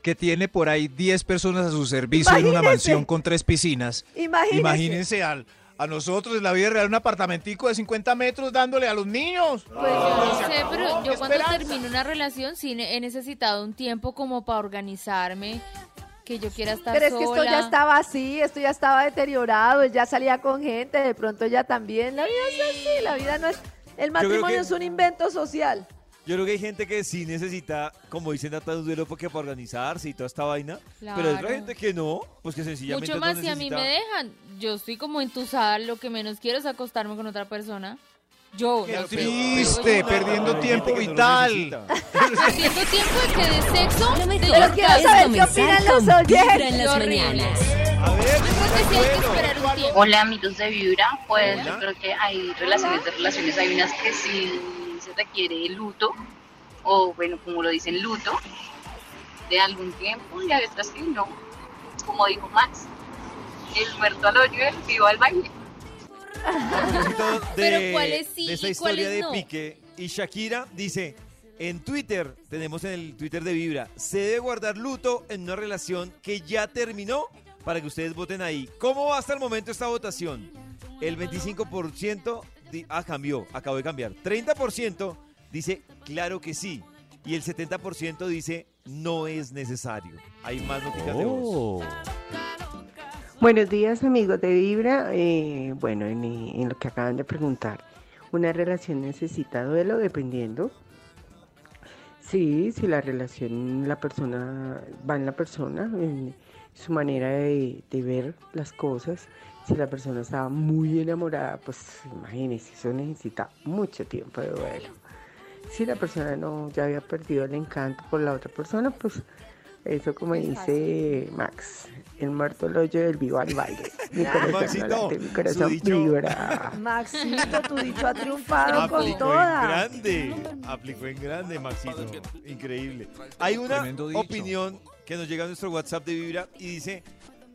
que tiene por ahí 10 personas a su servicio en una mansión con tres piscinas. Imagínese. Imagínense al- a nosotros en la vida real un apartamentico de 50 metros dándole a los niños. Pues yo no Se sé, pero yo cuando termino una relación sí he necesitado un tiempo como para organizarme, que yo quiera estar Pero es que esto ya estaba así, esto ya estaba deteriorado, él ya salía con gente, de pronto ella también. La vida es así, la vida no es... El matrimonio que- es un invento social. Yo creo que hay gente que sí necesita, como dicen, Nata, un duelo porque para organizarse y toda esta vaina. Pero hay otra gente que no, pues que sencillamente Mucho no más si a mí me dejan. Yo estoy como entusada, lo que menos quiero es acostarme con otra persona. Yo, Qué triste, yo- perdiendo tiempo que no lo vital. Haciendo tiempo de que de sexo, Lo de Pero quiero es saber qué opinan los oyentes. En las mañanas. A ver, Yo creo que sí hay que esperar un tiempo. Hola amigos de Vibra, pues Hola. yo creo que hay relaciones de relaciones, hay unas que sí se requiere luto, o bueno, como lo dicen, luto, de algún tiempo, y hay otras que no, como dijo Max, el muerto al hoyo, el vivo al baile. a [LAUGHS] de, Pero ¿cuáles sí de esta y historia de no? Pique y Shakira, dice, en Twitter, tenemos en el Twitter de Vibra, se debe guardar luto en una relación que ya terminó para que ustedes voten ahí. ¿Cómo va hasta el momento esta votación? El 25%, di- ah, cambió, acabo de cambiar. 30% dice, claro que sí. Y el 70% dice, no es necesario. Hay más noticias de voz. Buenos días amigos de Vibra. Eh, bueno, en, en lo que acaban de preguntar, ¿una relación necesita duelo dependiendo? Sí, si la relación, la persona, va en la persona, en su manera de, de ver las cosas. Si la persona estaba muy enamorada, pues imagínense, eso necesita mucho tiempo de duelo. Si la persona no ya había perdido el encanto por la otra persona, pues eso como dice Max, el muerto al hoyo del vivo al baile. Mi [LAUGHS] corazón no Maxito, late, mi corazón dicho. vibra. Maxito, tu dicho ha triunfado con Aplicó en toda. grande. Aplicó en grande, Maxito. Increíble. Hay una opinión que nos llega a nuestro WhatsApp de Vibra y dice,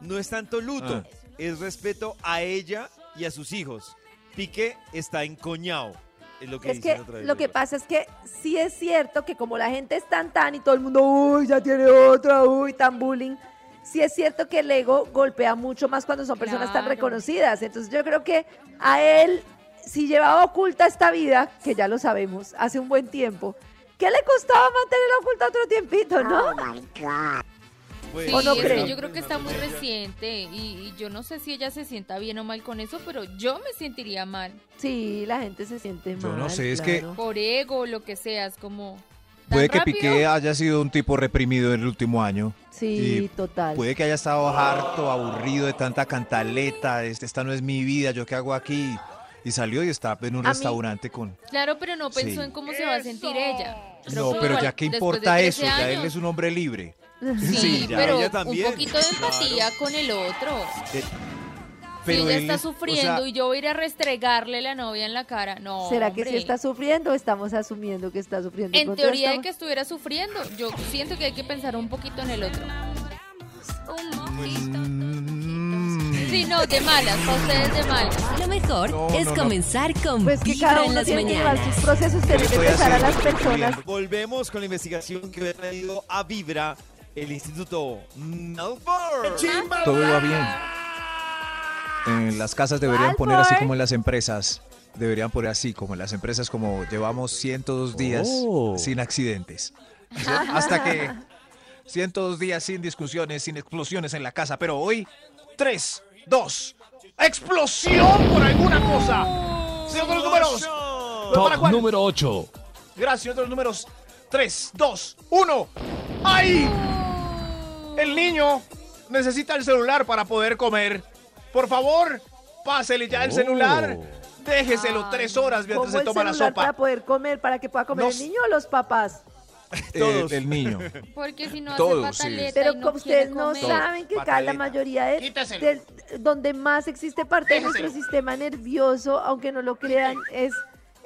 no es tanto luto, Ah. Es respeto a ella y a sus hijos. Pique está encoñado. Es lo que Es dicen que otra vez. lo que pasa es que sí es cierto que como la gente es tan tan y todo el mundo, uy, ya tiene otra, uy, tan bullying. Sí es cierto que el ego golpea mucho más cuando son personas tan reconocidas. Entonces yo creo que a él, si llevaba oculta esta vida, que ya lo sabemos, hace un buen tiempo, ¿qué le costaba mantenerla oculta otro tiempito, no? Pues, Sí, ¿O no es que yo creo que está muy reciente y, y yo no sé si ella se sienta bien o mal con eso, pero yo me sentiría mal. Sí, la gente se siente mal. Yo no sé, es que-. Por ego, lo que sea, es como... ¿tan Puede que rápido? Piqué haya sido un tipo reprimido en el último año. Sí, total. Puede que haya estado harto, aburrido de tanta cantaleta. este- Esta no es mi vida, ¿yo qué hago aquí? Y salió y está en un A mí- restaurante con... Claro, pero no pensó Sí. en cómo se va a sentir ella. Creo No, pero igual, ya qué importa de eso, 13 ya él años, es un hombre libre. Sí, ya, pero ella un poquito de empatía con el otro. Pero ella él está o sufriendo sea- y yo voy a ir a restregarle la novia en la cara. No. ¿Será que sí está sufriendo o estamos asumiendo que está sufriendo? De En teoría de estamos- que estuviera sufriendo, yo siento que hay que pensar un poquito en el otro. Sí, no, de malas, para ustedes de malas. Lo mejor No, es no, no. comenzar con Pues que Vibra cada en uno las tiene mañanas. sus procesos, que estoy pensar a las personas. Volvemos con la investigación que ha traído a Vibra el Instituto Malfour. Todo va bien. En las casas deberían poner así como en las empresas. Deberían poner así como en las empresas como llevamos 102 días Oh. sin accidentes. [LAUGHS] Hasta que 102 días sin discusiones, sin explosiones en la casa. Pero hoy, 3, 2, ¡Explosión por alguna cosa! Señor de los números. ¿Pero para Top cuál? número 8. Gracias, señor de los números. 3, 2, 1. ¡Ay! El niño necesita el celular para poder comer. Por favor, pásele ya el celular. Déjeselo tres horas mientras ¿Cómo se el toma la celular para sopa. poder comer, para que pueda comer el niño o los papás? Todos. el niño. [LAUGHS] Porque si no Todos, hace sí. Pero no como ustedes no comer. saben que cada la mayoría de, del- donde más existe parte de nuestro sistema nervioso, aunque no lo crean, es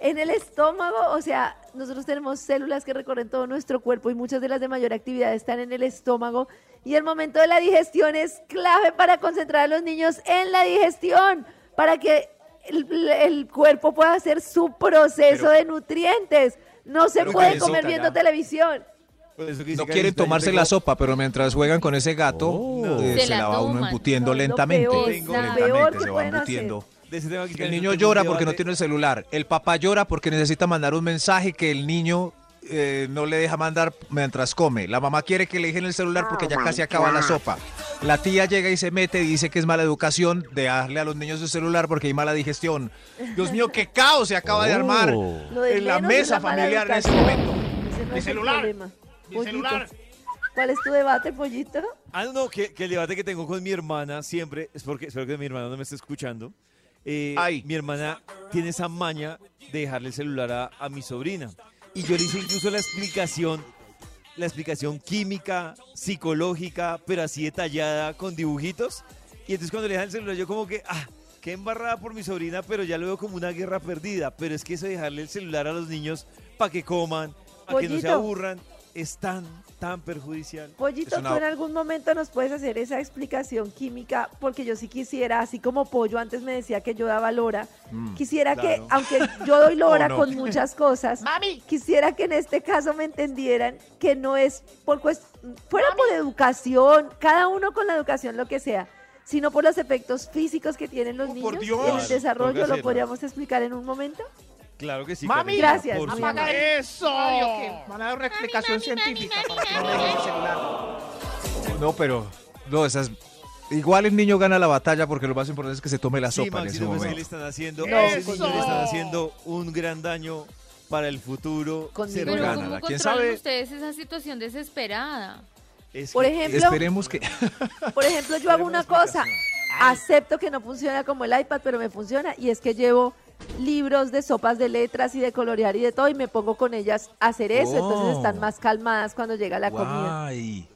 en el estómago. O sea, nosotros tenemos células que recorren todo nuestro cuerpo y muchas de las de mayor actividad están en el estómago. Y el momento de la digestión es clave para concentrar a los niños en la digestión, para que el, el cuerpo pueda hacer su proceso Pero- de nutrientes. No se puede comer viendo televisión. Dice No quieren tomarse la sopa, pero mientras juegan con ese gato, Oh. eh, Se se la va uno embutiendo No, lo lentamente. lo lentamente peor que se va embutiendo. De ese tema que El niño llora porque no tiene el celular. El papá llora porque necesita mandar un mensaje que el niño eh, no le deja mandar mientras come. La mamá quiere que le dejen el celular porque ya casi acaba la sopa. La tía llega y se mete y dice que es mala educación de darle a los niños el celular porque hay mala digestión. Dios mío, qué caos se acaba de armar de en la mesa mala familiar en ese momento. Ese no Mi celular. problema. Mi Pollito, celular. ¿Cuál es tu debate, pollito? Ah, no, no, que, que el debate que tengo con mi hermana siempre es porque espero que mi hermana no me esté escuchando. Eh, Ay. Mi hermana tiene esa maña de dejarle el celular a, a mi sobrina. Y yo le hice incluso la explicación, la explicación química, psicológica, pero así detallada con dibujitos. Y entonces cuando le dejan el celular, yo como que, ah, qué embarrada por mi sobrina, pero ya lo veo como una guerra perdida. Pero es que eso de dejarle el celular a los niños para que coman, para que no se aburran, es tan, tan perjudicial. Pollito, una- tú en algún momento nos puedes hacer esa explicación química, porque yo sí quisiera, así como Pollo antes me decía que yo daba lora, quisiera que, aunque yo doy [LAUGHS] lora no. con muchas cosas, [LAUGHS] Mami. quisiera que en este caso me entendieran que no es por fuera por educación, cada uno con la educación lo que sea, sino por los efectos físicos que tienen los Oh, niños por en Dios. el desarrollo. ¿Lo podríamos explicar en un momento? Claro que sí. Mami. Karencita, Gracias, por supuesto. amor. ¡Eso! Van a dar una explicación científica para que no dejen el celular. No, pero no, esas igual el niño gana la batalla porque lo más importante es que se tome la Sí, sopa en ese pues le momento. están haciendo, No, a ese niño eso. le están haciendo un gran daño para el futuro. Conmigo. cercano. Pero gana, ¿cómo ¿quién controlan sabe? ustedes esa situación desesperada? Es Por que- ejemplo, Esperemos que [LAUGHS] Por ejemplo, yo hago una cosa, acepto que no funciona como el iPad, pero me funciona, y es que llevo libros de sopas de letras y de colorear y de todo, y me pongo con ellas a hacer eso, entonces Wow. están más calmadas cuando llega la comida. Guay,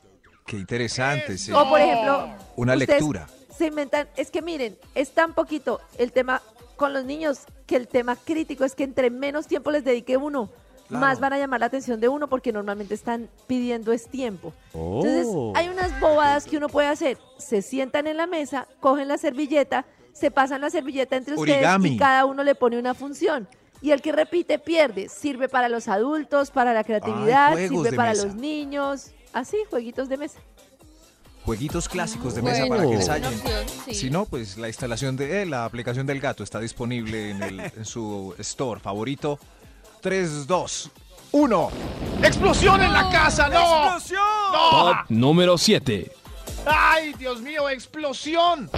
qué interesante, sí. O por ejemplo, Una lectura. Se inventan, es que miren, es tan poquito el tema con los niños que el tema crítico es que entre menos tiempo les dedique uno, Claro. más van a llamar la atención de uno porque normalmente están pidiendo es tiempo. Entonces, Oh. hay unas bobadas que uno puede hacer. Se sientan en la mesa, cogen la servilleta, se pasan la servilleta entre ustedes Origami. y cada uno le pone una función. Y el que repite pierde. Sirve para los adultos, para la creatividad, sirve para mesa. los niños. Así, jueguitos de mesa. Jueguitos clásicos de mesa Bueno, para que ensayen. opción, sí. Si no, pues la instalación de eh, la aplicación del gato está disponible en, el- en su store favorito. 3, 2, 1. ¡Explosión en la casa! ¡No! ¡Explosión! ¡No! Top número 7. ¡Ay, Dios mío, explosión!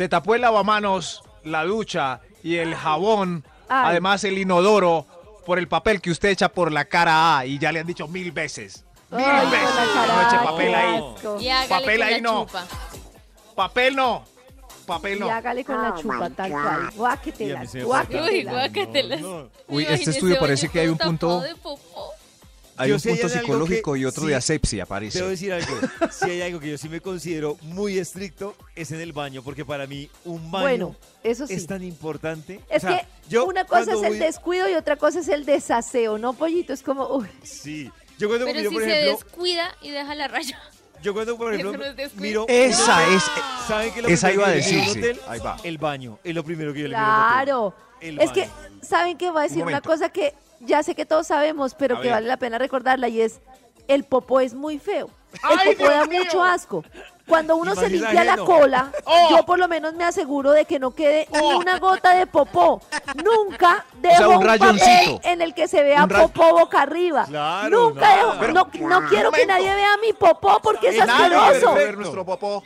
Se tapó el lavamanos, la ducha y el jabón. Ay. Además, el inodoro por el papel que usted echa por la cara A. Y ya le han dicho mil veces. Mil Ay, veces. cara, No eche papel ahí. Y Papel ahí no. chupa. Papel no. Papel Y no. hágale con la chupa, tal cual. Y Guáquetela, Uy, guáquetela. guácatelas. No, no. Uy, este estudio parece que hay un punto- tapado de popó. Hay Yo un punto psicológico que y otro sí, de asepsia, parece. Debo decir algo. [LAUGHS] Si hay algo que yo sí me considero muy estricto, es en el baño, porque para mí un baño Bueno, eso sí. es tan importante. Es O sea, que yo una cosa es el voy- descuido y otra cosa es el desaseo, ¿no, pollito? Es como, uy, Sí. Yo cuando Pero miro, si por se ejemplo, descuida y deja la raya. yo cuando, por ejemplo, no es descuido. miro... Esa es- hotel, ¿Saben que lo esa iba a decir, un sí. hotel? Ahí va. El baño. Es lo primero que yo le claro. El Es que. ¿saben qué? Voy a decir una cosa que ya sé que todos sabemos, pero A que ver. vale la pena recordarla y es, el popó es muy feo. El ¡Ay, popó da mío! mucho asco. Cuando uno se limpia la ajeno. cola, ¡Oh! yo por lo menos me aseguro de que no quede ni ¡Oh! una gota de popó. Nunca [LAUGHS] dejo sea, un un, rayoncito. papel en el que se vea Un popó boca arriba. Claro, Nunca nada. dejo, no, no quiero que nadie vea mi popó porque es asqueroso. debe ver nuestro popó.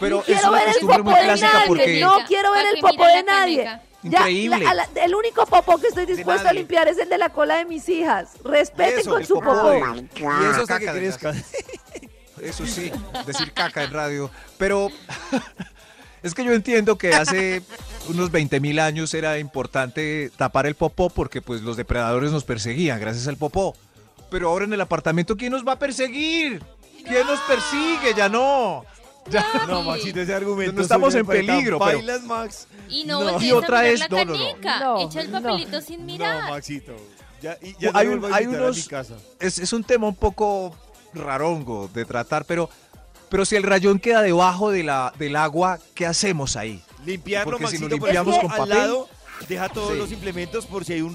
Pero Ni es quiero una ver el costumbre popó muy de clásica nadie. porque No quiero ver el que popó mire de la nadie. caneca. Ya, Increíble. la- a la- el único popó que estoy dispuesto a limpiar es el de la cola de mis hijas. Respeten Eso, con su popó popó. Y eso hasta que crezca. [LAUGHS] Eso sí, decir caca en radio. Pero [LAUGHS] es que yo entiendo que hace [LAUGHS] unos 20 mil años era importante tapar el popó porque pues los depredadores nos perseguían gracias al popó. Pero ahora en el apartamento, ¿quién nos va a perseguir? ¿Quién nos persigue? Ya no. Ya No, Maxito, ese argumento. No estamos en peligro, pero- Bailas, Max. Y no, No. Y otra es- la no, no, no. No, Echa el no. papelito sin No, mirar. Maxito. Ya, y ya no hay, un- hay a unos. mi casa. Es, es un tema un poco rarongo de tratar, pero, pero si el rayón queda debajo de la, del agua, ¿qué hacemos ahí? Limpiarlo, Porque si lo limpiamos con al papel- lado deja todos Sí. los implementos por si hay un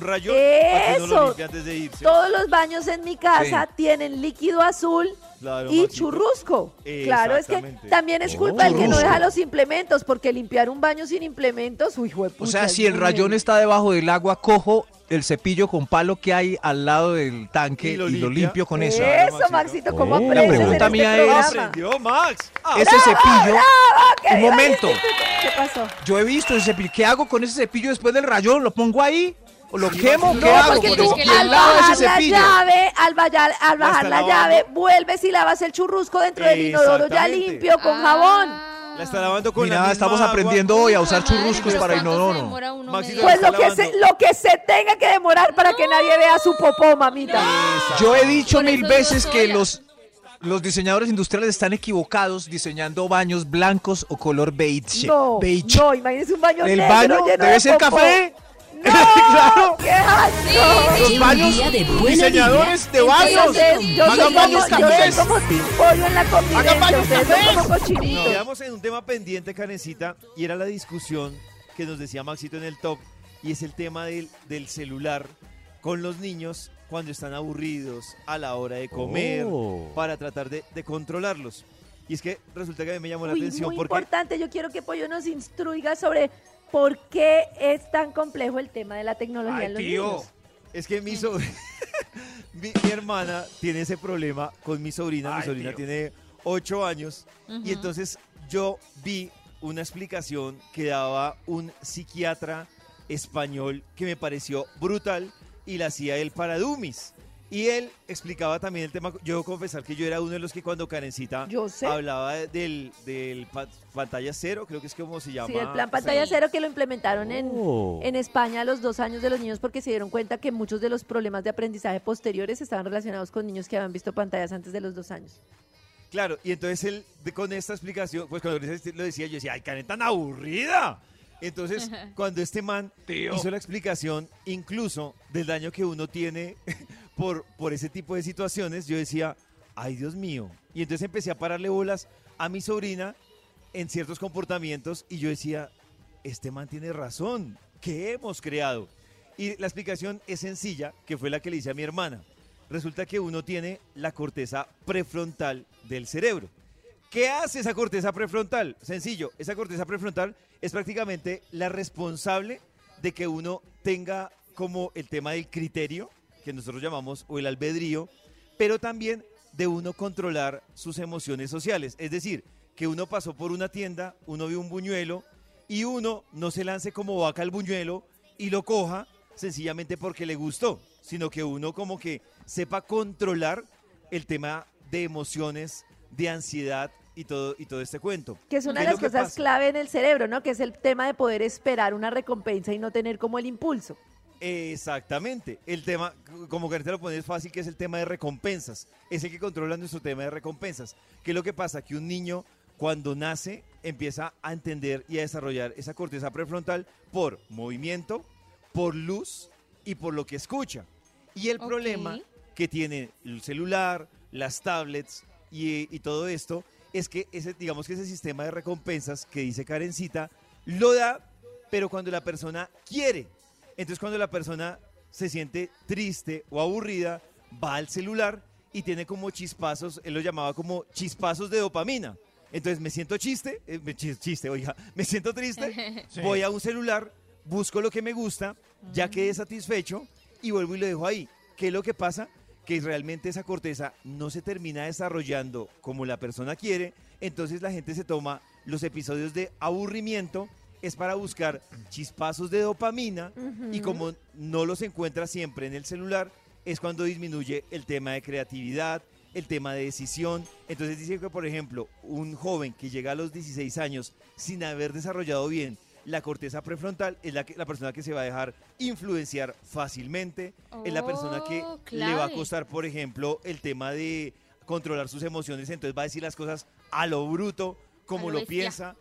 no lo Eso. antes de irse. Todos los baños en mi casa Sí. tienen líquido azul Claro, y Maxito. churrusco. Claro, es que también es Oh. culpa del que no deja los implementos, porque limpiar un baño sin implementos, uy, O juepucha, sea, es si el rayón está debajo del agua, cojo el cepillo con palo que hay al lado del tanque Y y lo limpio con eso. Eso, Maxito. ¿cómo Oh. aprendes La pregunta en este mía es- programa? aprendió, Max. Ah, Ese cepillo, ¿Qué un momento? ¿Qué pasó? yo he visto ese cepillo. ¿Qué hago con ese cepillo después del rayón? ¿Lo pongo ahí? ¿O lo quemo? ¿Qué No, hago porque tú al bajar ese la cepillo. llave, al, bajar- al La bajar la llave, vuelves y lavas el churrusco dentro del inodoro ya limpio con Ah. jabón. La está lavando con la Mira, misma estamos agua. aprendiendo hoy a usar churruscos para ¿cuánto se inodoro. demora uno Maxito, media Pues lo que, se, lo que se tenga que demorar para que nadie vea su popó, mamita. Yo he dicho Por mil veces que los, los diseñadores industriales están equivocados diseñando baños blancos o color beige. No, beige. no, imagínese un baño El negro baño lleno debe de ser popó. café. [LAUGHS] ¡No! Claro. ¡Qué asco! Los baños de diseñadores de baños. Entonces, yo soy Hagan como, baños yo soy cafés. como Pollo en la convivencia, baños ustedes son cafés. como cochinitos. Quedamos en un tema pendiente, Karencita, y era la discusión que nos decía Maxito en el top, y es el tema del, del celular con los niños cuando están aburridos a la hora de comer, Oh. para tratar de, de controlarlos. Y es que resulta que a mí me llamó la Uy, atención muy porque importante, yo quiero que Pollo nos instruiga sobre por qué es tan complejo el tema de la tecnología Ay, en los tío. niños. es que mi, sobr- [LAUGHS] mi, mi hermana tiene ese problema con mi sobrina. mi sobrina tío. tiene ocho años Ujú. y entonces yo vi una explicación que daba un psiquiatra español que me pareció brutal y la hacía él para Dumis. Y él explicaba también el tema. Yo debo confesar que yo era uno de los que cuando Karencita hablaba de- del, del pa- pantalla cero, creo que es como se llama. Sí, el plan pantalla cero que lo implementaron en, Oh. en España a los dos años de los niños porque se dieron cuenta que muchos de los problemas de aprendizaje posteriores estaban relacionados con niños que habían visto pantallas antes de los dos años. Claro, y entonces él, con esta explicación, pues cuando lo decía, yo decía, ay, Karen, tan aburrida. Entonces, [LAUGHS] cuando este man Tío. hizo la explicación, incluso del daño que uno tiene [LAUGHS] por, por ese tipo de situaciones, yo decía, ay, Dios mío. Y entonces empecé a pararle bolas a mi sobrina en ciertos comportamientos y yo decía, este man tiene razón, ¿qué hemos creado? Y la explicación es sencilla, que fue la que le hice a mi hermana. Resulta que uno tiene la corteza prefrontal del cerebro. ¿Qué hace esa corteza prefrontal? Sencillo, esa corteza prefrontal es prácticamente la responsable de que uno tenga como el tema del criterio, que nosotros llamamos, o el albedrío, pero también de uno controlar sus emociones sociales. Es decir, que uno pasó por una tienda, uno vio un buñuelo y uno no se lance como vaca al buñuelo y lo coja sencillamente porque le gustó, sino que uno como que sepa controlar el tema de emociones, de ansiedad y todo, y todo este cuento. Que es una ¿Qué de las cosas pasa? clave en el cerebro, ¿no? Que es el tema de poder esperar una recompensa y no tener como el impulso. Exactamente. El tema, como que ahorita lo pones fácil, que es el tema de recompensas. Es el que controla nuestro tema de recompensas. ¿Qué es lo que pasa? Que un niño, cuando nace, empieza a entender y a desarrollar esa corteza prefrontal por movimiento, por luz y por lo que escucha. Y el Ok. problema que tiene el celular, las tablets y, y todo esto es que ese, digamos que ese sistema de recompensas que dice Karencita lo da, pero cuando la persona quiere. Entonces cuando la persona se siente triste o aburrida, va al celular y tiene como chispazos, él lo llamaba como chispazos de dopamina. Entonces me siento chiste, eh, chiste, oiga, [LAUGHS] me siento triste, [LAUGHS] Sí. voy a un celular, busco lo que me gusta, ya quedé satisfecho y vuelvo y lo dejo ahí. ¿Qué es lo que pasa? Que realmente esa corteza no se termina desarrollando como la persona quiere, entonces la gente se toma los episodios de aburrimiento, es para buscar chispazos de dopamina y como no los encuentra siempre en el celular, es cuando disminuye el tema de creatividad, el tema de decisión. Entonces dice que, por ejemplo, un joven que llega a los 16 años sin haber desarrollado bien la corteza prefrontal es la, que- la persona que se va a dejar influenciar fácilmente, es la persona que Oh, le va a costar, por ejemplo, el tema de controlar sus emociones, entonces va a decir las cosas a lo bruto, como lo piensa,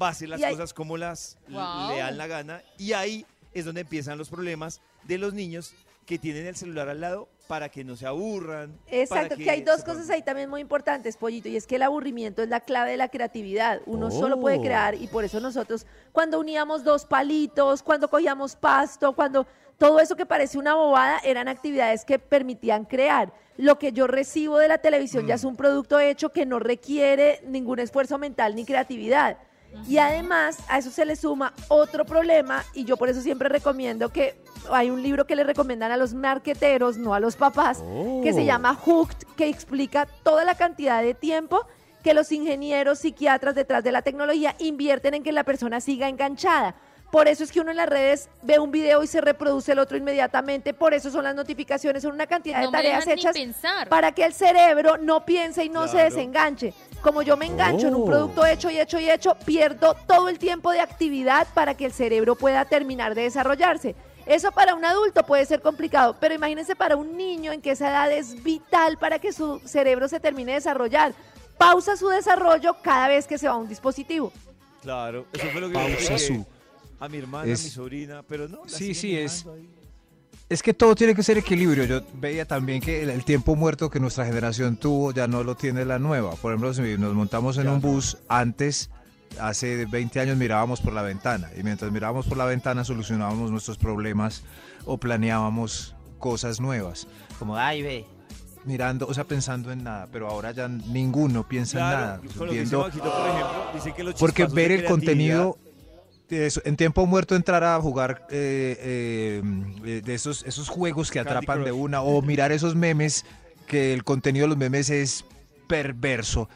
va a hacer las cosas como las Wow. le dan la gana y ahí es donde empiezan los problemas de los niños que tienen el celular al lado para que no se aburran. Exacto, que, hay dos cosas ahí también muy importantes, Pollito, y es que el aburrimiento es la clave de la creatividad. Uno solo puede Oh. crear y por eso nosotros, cuando uníamos dos palitos, cuando cogíamos pasto, cuando todo eso que parece una bobada, eran actividades que permitían crear. Lo que yo recibo de la televisión ya es un producto hecho que no requiere ningún esfuerzo mental ni creatividad. Y además a eso se le suma otro problema y yo por eso siempre recomiendo que hay un libro que le recomiendan a los marqueteros, no a los papás, que se Oh. llama Hooked, que explica toda la cantidad de tiempo que los ingenieros, psiquiatras detrás de la tecnología invierten en que la persona siga enganchada. Por eso es que uno en las redes ve un video y se reproduce el otro inmediatamente. Por eso son las notificaciones, son una cantidad No de tareas hechas para que el cerebro no piense y no se desenganche. Como yo me engancho en un Oh. producto hecho y hecho y hecho, pierdo todo el tiempo de actividad para que el cerebro pueda terminar de desarrollarse. Eso para un adulto puede ser complicado, pero imagínense para un niño en que esa edad es vital para que su cerebro se termine de desarrollar. Pausa su desarrollo cada vez que se va a un dispositivo. Claro, eso fue lo que Pausa su- a mi hermana, Es- a mi sobrina, pero no. Sí, sí, es. ahí. Es que todo tiene que ser equilibrio. Yo veía también que el, el tiempo muerto que nuestra generación tuvo ya no lo tiene la nueva. Por ejemplo, si nos montamos en un bus, antes, hace 20 años mirábamos por la ventana. Y mientras mirábamos por la ventana solucionábamos nuestros problemas o planeábamos cosas nuevas. Como, ay, ve. Mirando, o sea, pensando en nada. Pero ahora ya ninguno piensa en Claro, nada. que dice Viendo- Maxito, por ejemplo, dice que los porque ver el contenido en tiempo muerto entrar a jugar eh, eh, de esos, esos juegos que atrapan de una o mirar esos memes que el contenido de los memes es perverso.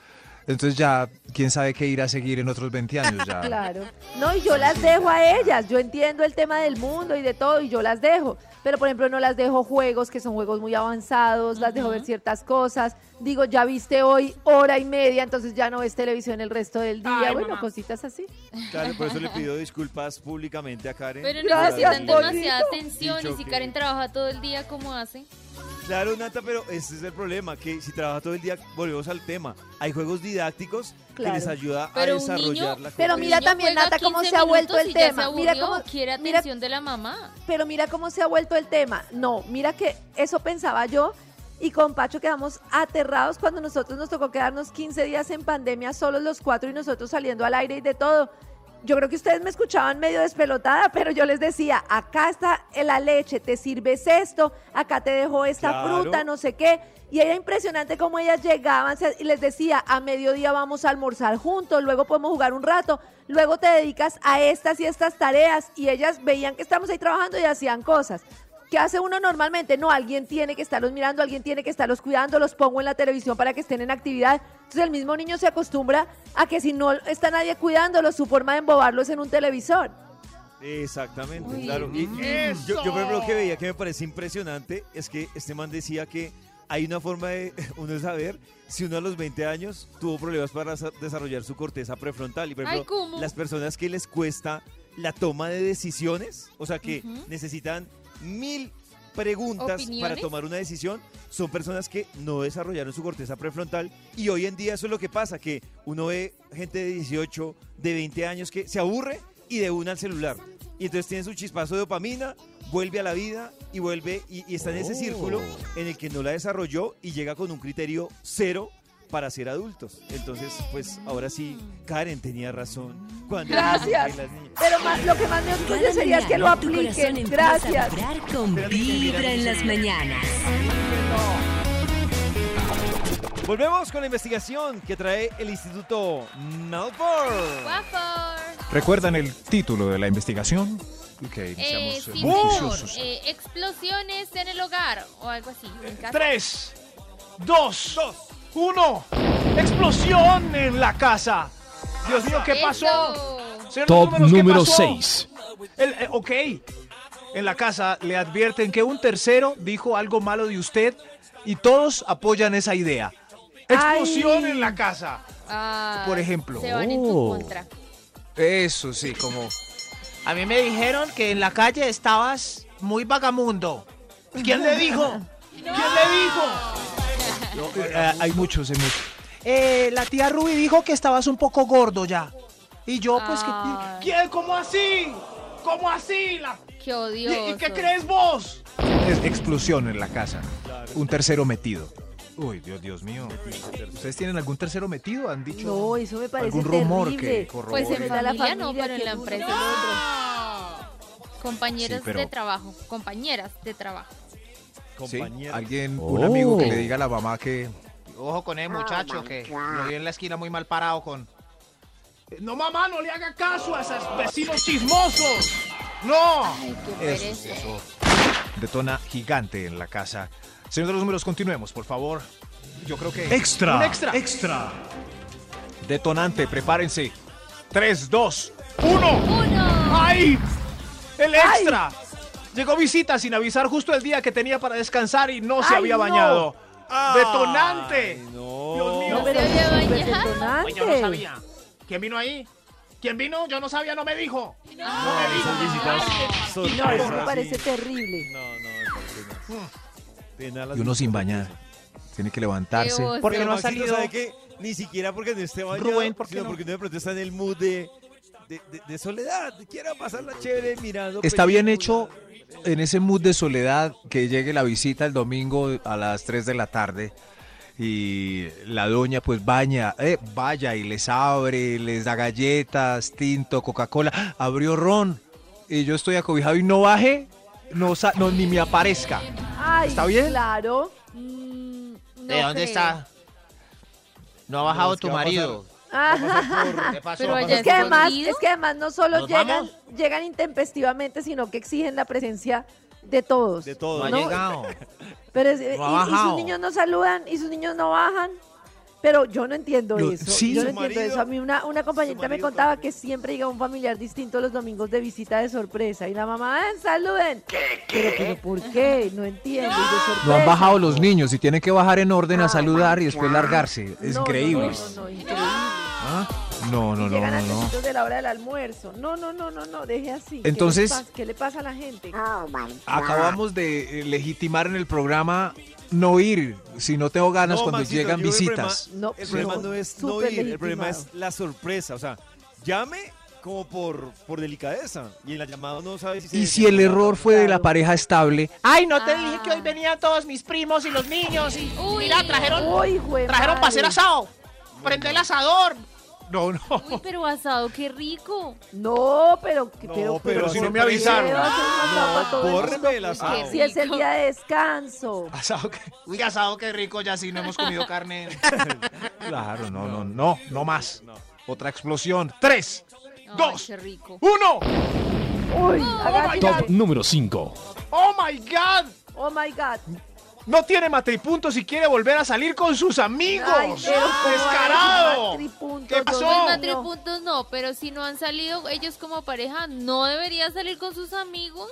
Entonces ya, quién sabe qué ir a seguir en otros 20 años ya. [LAUGHS] Claro. No, y yo las dejo a ellas. Yo entiendo el tema del mundo y de todo, y yo las dejo. Pero, por ejemplo, no las dejo juegos que son juegos muy avanzados, las dejo ver ciertas cosas. Digo, ya viste hoy hora y media, entonces ya no ves televisión el resto del día. Ay, bueno, mamá. cositas así. Claro, por eso le [LAUGHS] pido disculpas públicamente a Karen. Pero Gracias, necesitan demasiada atención y si Karen trabaja todo el día, ¿cómo hace? Claro, Nata, pero ese es el problema, que si trabaja todo el día, volvemos al tema. Hay juegos didácticos Claro. que les ayuda Pero a desarrollar niño- la Pero mira también, Nata, cómo 15 se ha vuelto el tema. Mira aburrió, cómo, quiere mira- atención de la mamá. pero mira cómo se ha vuelto el tema. No, mira que eso pensaba yo y con Pacho quedamos aterrados cuando nosotros nos tocó quedarnos 15 días en pandemia solos los cuatro y nosotros saliendo al aire y de todo. Yo creo que ustedes me escuchaban medio despelotada, pero yo les decía, acá está la leche, te sirves esto, acá te dejo esta Claro. fruta, no sé qué. Y era impresionante cómo ellas llegaban y les decía, a mediodía vamos a almorzar juntos, luego podemos jugar un rato, luego te dedicas a estas y estas tareas. Y ellas veían que estamos ahí trabajando y hacían cosas. ¿Qué hace uno normalmente? No, alguien tiene que estarlos mirando, alguien tiene que estarlos cuidando, los pongo en la televisión para que estén en actividad. Entonces el mismo niño se acostumbra a que si no está nadie cuidándolos, su forma de embobarlo es en un televisor. Exactamente, Uy, claro. Y, yo, yo, por ejemplo, lo que veía que me parece impresionante es que este man decía que hay una forma de [LAUGHS] uno saber si uno a los 20 años tuvo problemas para desa- desarrollar su corteza prefrontal. Y por las personas que les cuesta la toma de decisiones, o sea, que necesitan mil preguntas para tomar una decisión. Son personas que no desarrollaron su corteza prefrontal y hoy en día eso es lo que pasa, que uno ve gente de 18, de 20 años que se aburre y de una al celular. Y entonces tiene su chispazo de dopamina, vuelve a la vida y vuelve y, y está en ese Oh. círculo en el que no la desarrolló y llega con un criterio cero para ser adultos. Entonces, pues ahora sí, Karen tenía razón. Cuando Gracias. que las niñas- Pero más, lo que más me Cada orgulla sería es que lo apliquen. a Gracias. vibrar con vibra en las mañanas. Volvemos con la investigación que trae el Instituto Malfour. Guapo. ¿Recuerdan el título de la investigación? Ok, Eh, iniciamos. sí, eh, muy señor. Eh, explosiones en el hogar o algo así. en casa. Tres, dos, uno. Explosión en la casa. Dios mío, ¿qué pasó? Señor Top Números, ¿qué número pasó? 6. El- eh, ok. En la casa le advierten que un tercero dijo algo malo de usted y todos apoyan esa idea. Explosión Ay. en la casa. Ah, Por ejemplo. Se van en tu Oh. contra. Eso sí, como A mí me dijeron que en la calle estabas muy vagamundo. ¿Quién le dijo? [LAUGHS] ¿Quién le dijo? No, eh, hay muchos, hay muchos. Eh, la tía Ruby dijo que estabas un poco gordo ya. Y yo, pues, Ay, ¿Quién? ¿Cómo así? ¿Cómo así? La- Qué ¿Y, odioso. y qué crees vos? Es explosión en la casa. Un tercero metido. Uy, Dios, Dios mío. ¿Ustedes tienen algún tercero metido? ¿Han dicho No, eso me parece algún rumor terrible. que corrobore? Pues en Da la familia no, familia, pero en que la empresa que el Compañeras Sí, pero- de trabajo. Compañeras de trabajo. Sí, Compañero. alguien, Oh. un amigo que le diga a la mamá que Ojo con el muchacho que lo vi en la esquina muy mal parado con... No, mamá, no le haga caso a esos vecinos chismosos. ¡No! Ay, qué eso, pereza. eso detona gigante en la casa. Señor de los números, continuemos, por favor. Yo creo que... Extra. Un extra. Extra. Detonante, prepárense. 3, 2. ¡Uno! ¡Uno! ¡Ay! ¡El extra! Llegó visita sin avisar justo el día que tenía para descansar y no se Ay, había no. bañado. Ay, ¡Detonante! no. Dios mío. No, pero Se había bañado. detonante. Pues yo no sabía. ¿Quién vino ahí? ¿Quién vino? Yo no sabía, no me dijo. No, me dijo. Esas visitas No, eso me parece terrible. No, no, me no. Pena las Y uno sin bañar. Tiene que levantarse. Porque no ha salido... ¿sabe qué? Ni siquiera porque no esté bañado, Rubén, ¿por qué sino no? porque uno de pronto está en el mood de, de, de- de soledad. Quiero pasarla chévere mirando Está bien hecho en ese mood de soledad que llegue la visita el domingo a las 3 de la tarde y la doña pues baña, eh, vaya y les abre, les da galletas, tinto, Coca-Cola, abrió ron y yo estoy acobijado y no baje, no, sa- no ni me aparezca. Ay, ¿Está bien? Claro. Mm, no ¿De dónde creo. está? No ha bajado tu marido. Ah, es que además, es que además no solo ¿Nos llegan, vamos? llegan intempestivamente, sino que exigen la presencia de todos. De todo. No ha llegado. Pero es- y, No ha y sus niños no saludan y sus niños no bajan. Pero yo no entiendo Yo- eso. sí. yo no entiendo marido- eso. A mí una, una compañerita me contaba también. que siempre llega un familiar distinto los domingos de visita de sorpresa. Y la mamá, "Ven, saluden. Pero, pero, ¿por qué? No entiendo. No han bajado los niños y tienen que bajar en orden a saludar y después largarse. Es No, increíble. No, no, no, increíble. ¿Ah? No, no, no, Llegan no, de la hora del almuerzo. No, no, no, no, no, deje así. ¿Qué Entonces- pasa? ¿Qué le pasa a la gente? Acabamos de eh, legitimar en el programa no ir si no tengo ganas No, cuando Maxito, llegan el visitas. problema- No, El problema no es no ir, el problema es la sorpresa. O sea, llame como por, por delicadeza. Y en la llamada no sabe si se Y si el error fue de la pareja estable, Ay, no te Ah. dije que hoy venían todos mis primos y los niños y Uy. mira, trajeron, Uy, trajeron para hacer asado. Prende el asador. No, no. Uy, pero asado, qué rico. No, pero, No, pero, pero si no me avisaron. ¿qué el bórreme el asado. Qué Si es el día de descanso. Asado que- Uy, asado, qué rico, ya sí no hemos comido [LAUGHS] carne. Claro, no, no, no, no más. Otra explosión. Tres, Ay, dos, qué rico. ¡Uno! Uy, haga- Top número 5. ¡Oh, my God! oh my God. No tiene matripuntos y quiere volver a salir con sus amigos. Ay, ¿cómo ¡Descarado! ¿Qué pasó? Mío. matripuntos no, pero si no han salido ellos como pareja, ¿no debería salir con sus amigos?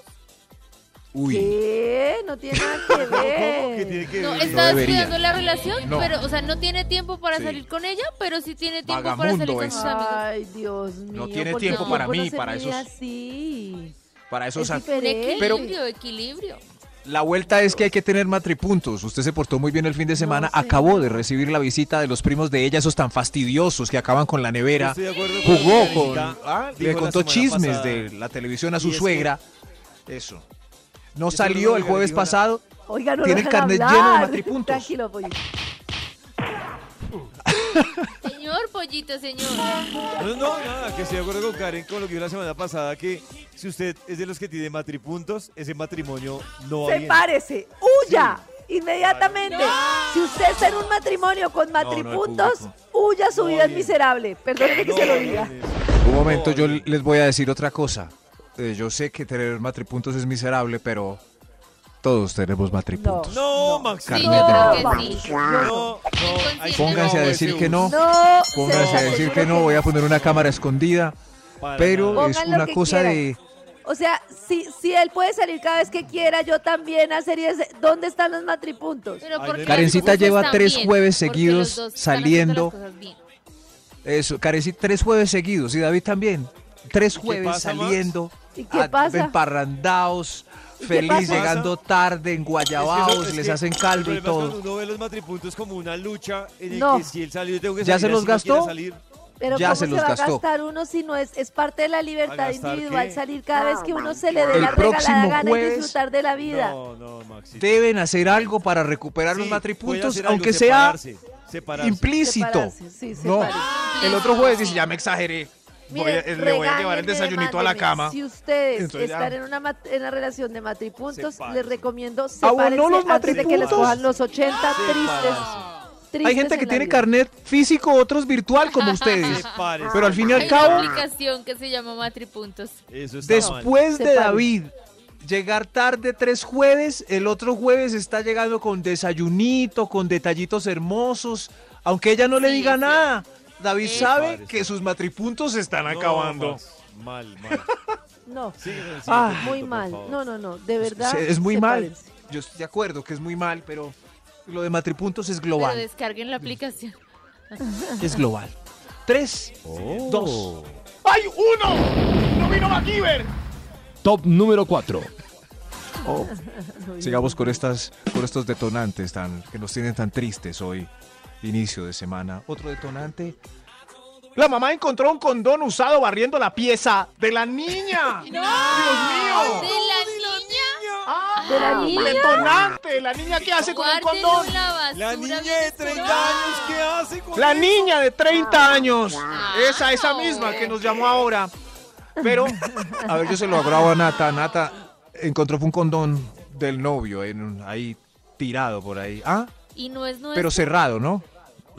Uy, ¿Qué? No tiene nada que [LAUGHS] ¿Cómo que ver. tiene que No, ver? está debería. descuidando la relación, No. pero, o sea, no tiene tiempo para Sí. salir con ella, pero sí tiene tiempo para salir con es. sus amigos. Ay, Dios mío. tiene ¿por qué tiempo para mí, no para esos- así? Para eso Es diferente. Pero Equilibrio, equilibrio. La vuelta es que hay que tener matripuntos. Usted se portó muy bien el fin de semana. sé. Acabó de recibir la visita de los primos de ella, esos tan fastidiosos que acaban con la nevera. Estoy de acuerdo con Jugó con. Ah, dijo le contó chismes pasada. de la televisión a su que- suegra. Eso. No salió el jueves pasado. Oiga, no Tiene el carnet hablar. lleno de matripuntos. Tranquilo. [LAUGHS] Señor pollito, señor. No, no, nada, que estoy de acuerdo con Karen con lo que dijo la semana pasada, que si usted es de los que tiene matripuntos, ese matrimonio no va bien. Sepárese, huya. Inmediatamente. Si usted está en un matrimonio con matripuntos, huya, su vida es miserable. Perdóneme que se lo diga. Un momento, yo les voy a decir otra cosa. Eh, yo sé que tener matripuntos es miserable, pero todos tenemos matripuntos. No, Max. Yo que matrimonio. sí. No, no. Pónganse a no, decir que no. No, Pónganse a decir que no. Voy a poner una cámara escondida. Pero es una cosa de. O sea, si, si él puede salir cada vez que quiera, yo también hacer y ese- ¿Dónde están los matripuntos? Karencita lleva tres bien, jueves seguidos saliendo. Eso, Karencita, tres jueves seguidos. Y David también. Tres ¿Y qué jueves pasa, Max? saliendo. ¿Y qué a- pasa? Emparrandados. ¿Y qué Feliz, llegando tarde, en Es que eso- Guayabaos, es les que hacen caldo y todo. Uno ve los matripuntos como una lucha en el No. que si él salió, tengo que ¿Ya salir se los gastó? salir. Pero Ya ¿cómo se se, los va gastó. a gastar uno si no es, es parte de la libertad individual qué? salir cada vez que uno se le dé El la regalada gana y disfrutar de la vida? No, no, Maxi. Deben hacer algo para recuperar Sí, los matripuntos, algo, aunque sea separarse, implícito. Separarse, sí, no, el otro jueves dice, ya me exageré. Voy a- Miren, le voy a llevar el desayunito a la cama. Si ustedes Entonces ya. están en una, mat- en una relación de matripuntos, Sepárense. les recomiendo ¿Abonó sepárense los antes de que les matripuntos? cojan los 80 tristes. Hay tristes gente que la tiene vida. carnet físico, otros virtual como [LAUGHS] ustedes. Pero al fin y al Hay cabo, una aplicación que se llama Matripuntos. Eso está mal. después de. David llegar tarde tres jueves, el otro jueves está llegando con desayunito, con detallitos hermosos, aunque ella no le Sí, diga sí. nada. David Eh. sabe que sus matripuntos se están No, acabando. Mal, mal. [LAUGHS] No, Ah. punto, muy mal. No, no, no, de verdad. Es muy mal. Yo estoy de acuerdo que es muy mal, pero lo de matripuntos es Pero global. descarguen la aplicación. [LAUGHS] Es global. Tres, Oh. dos. ¡Ay, uno! ¡No vino MacGyver! Top número 4. Oh. [LAUGHS] Sigamos con estas, con estos detonantes tan, que nos tienen tan tristes hoy, inicio de semana. Otro detonante. La mamá encontró un condón usado barriendo la pieza de la niña. [LAUGHS] ¡Dios mío! ¿De la niña? Ah, ¿De la niña? Detonante. ¿La niña qué hace con el Guárdenlo condón? en la niña de 30 escondido. años, ¿qué hace con La eso? niña de 30 años. Ah, Esa, esa misma que nos llamó ahora. Pero, a ver, yo se lo agravo a Nata. Nata encontró un condón del novio en ahí tirado por ahí. Ah, Y no es nuestro. pero cerrado, ¿no?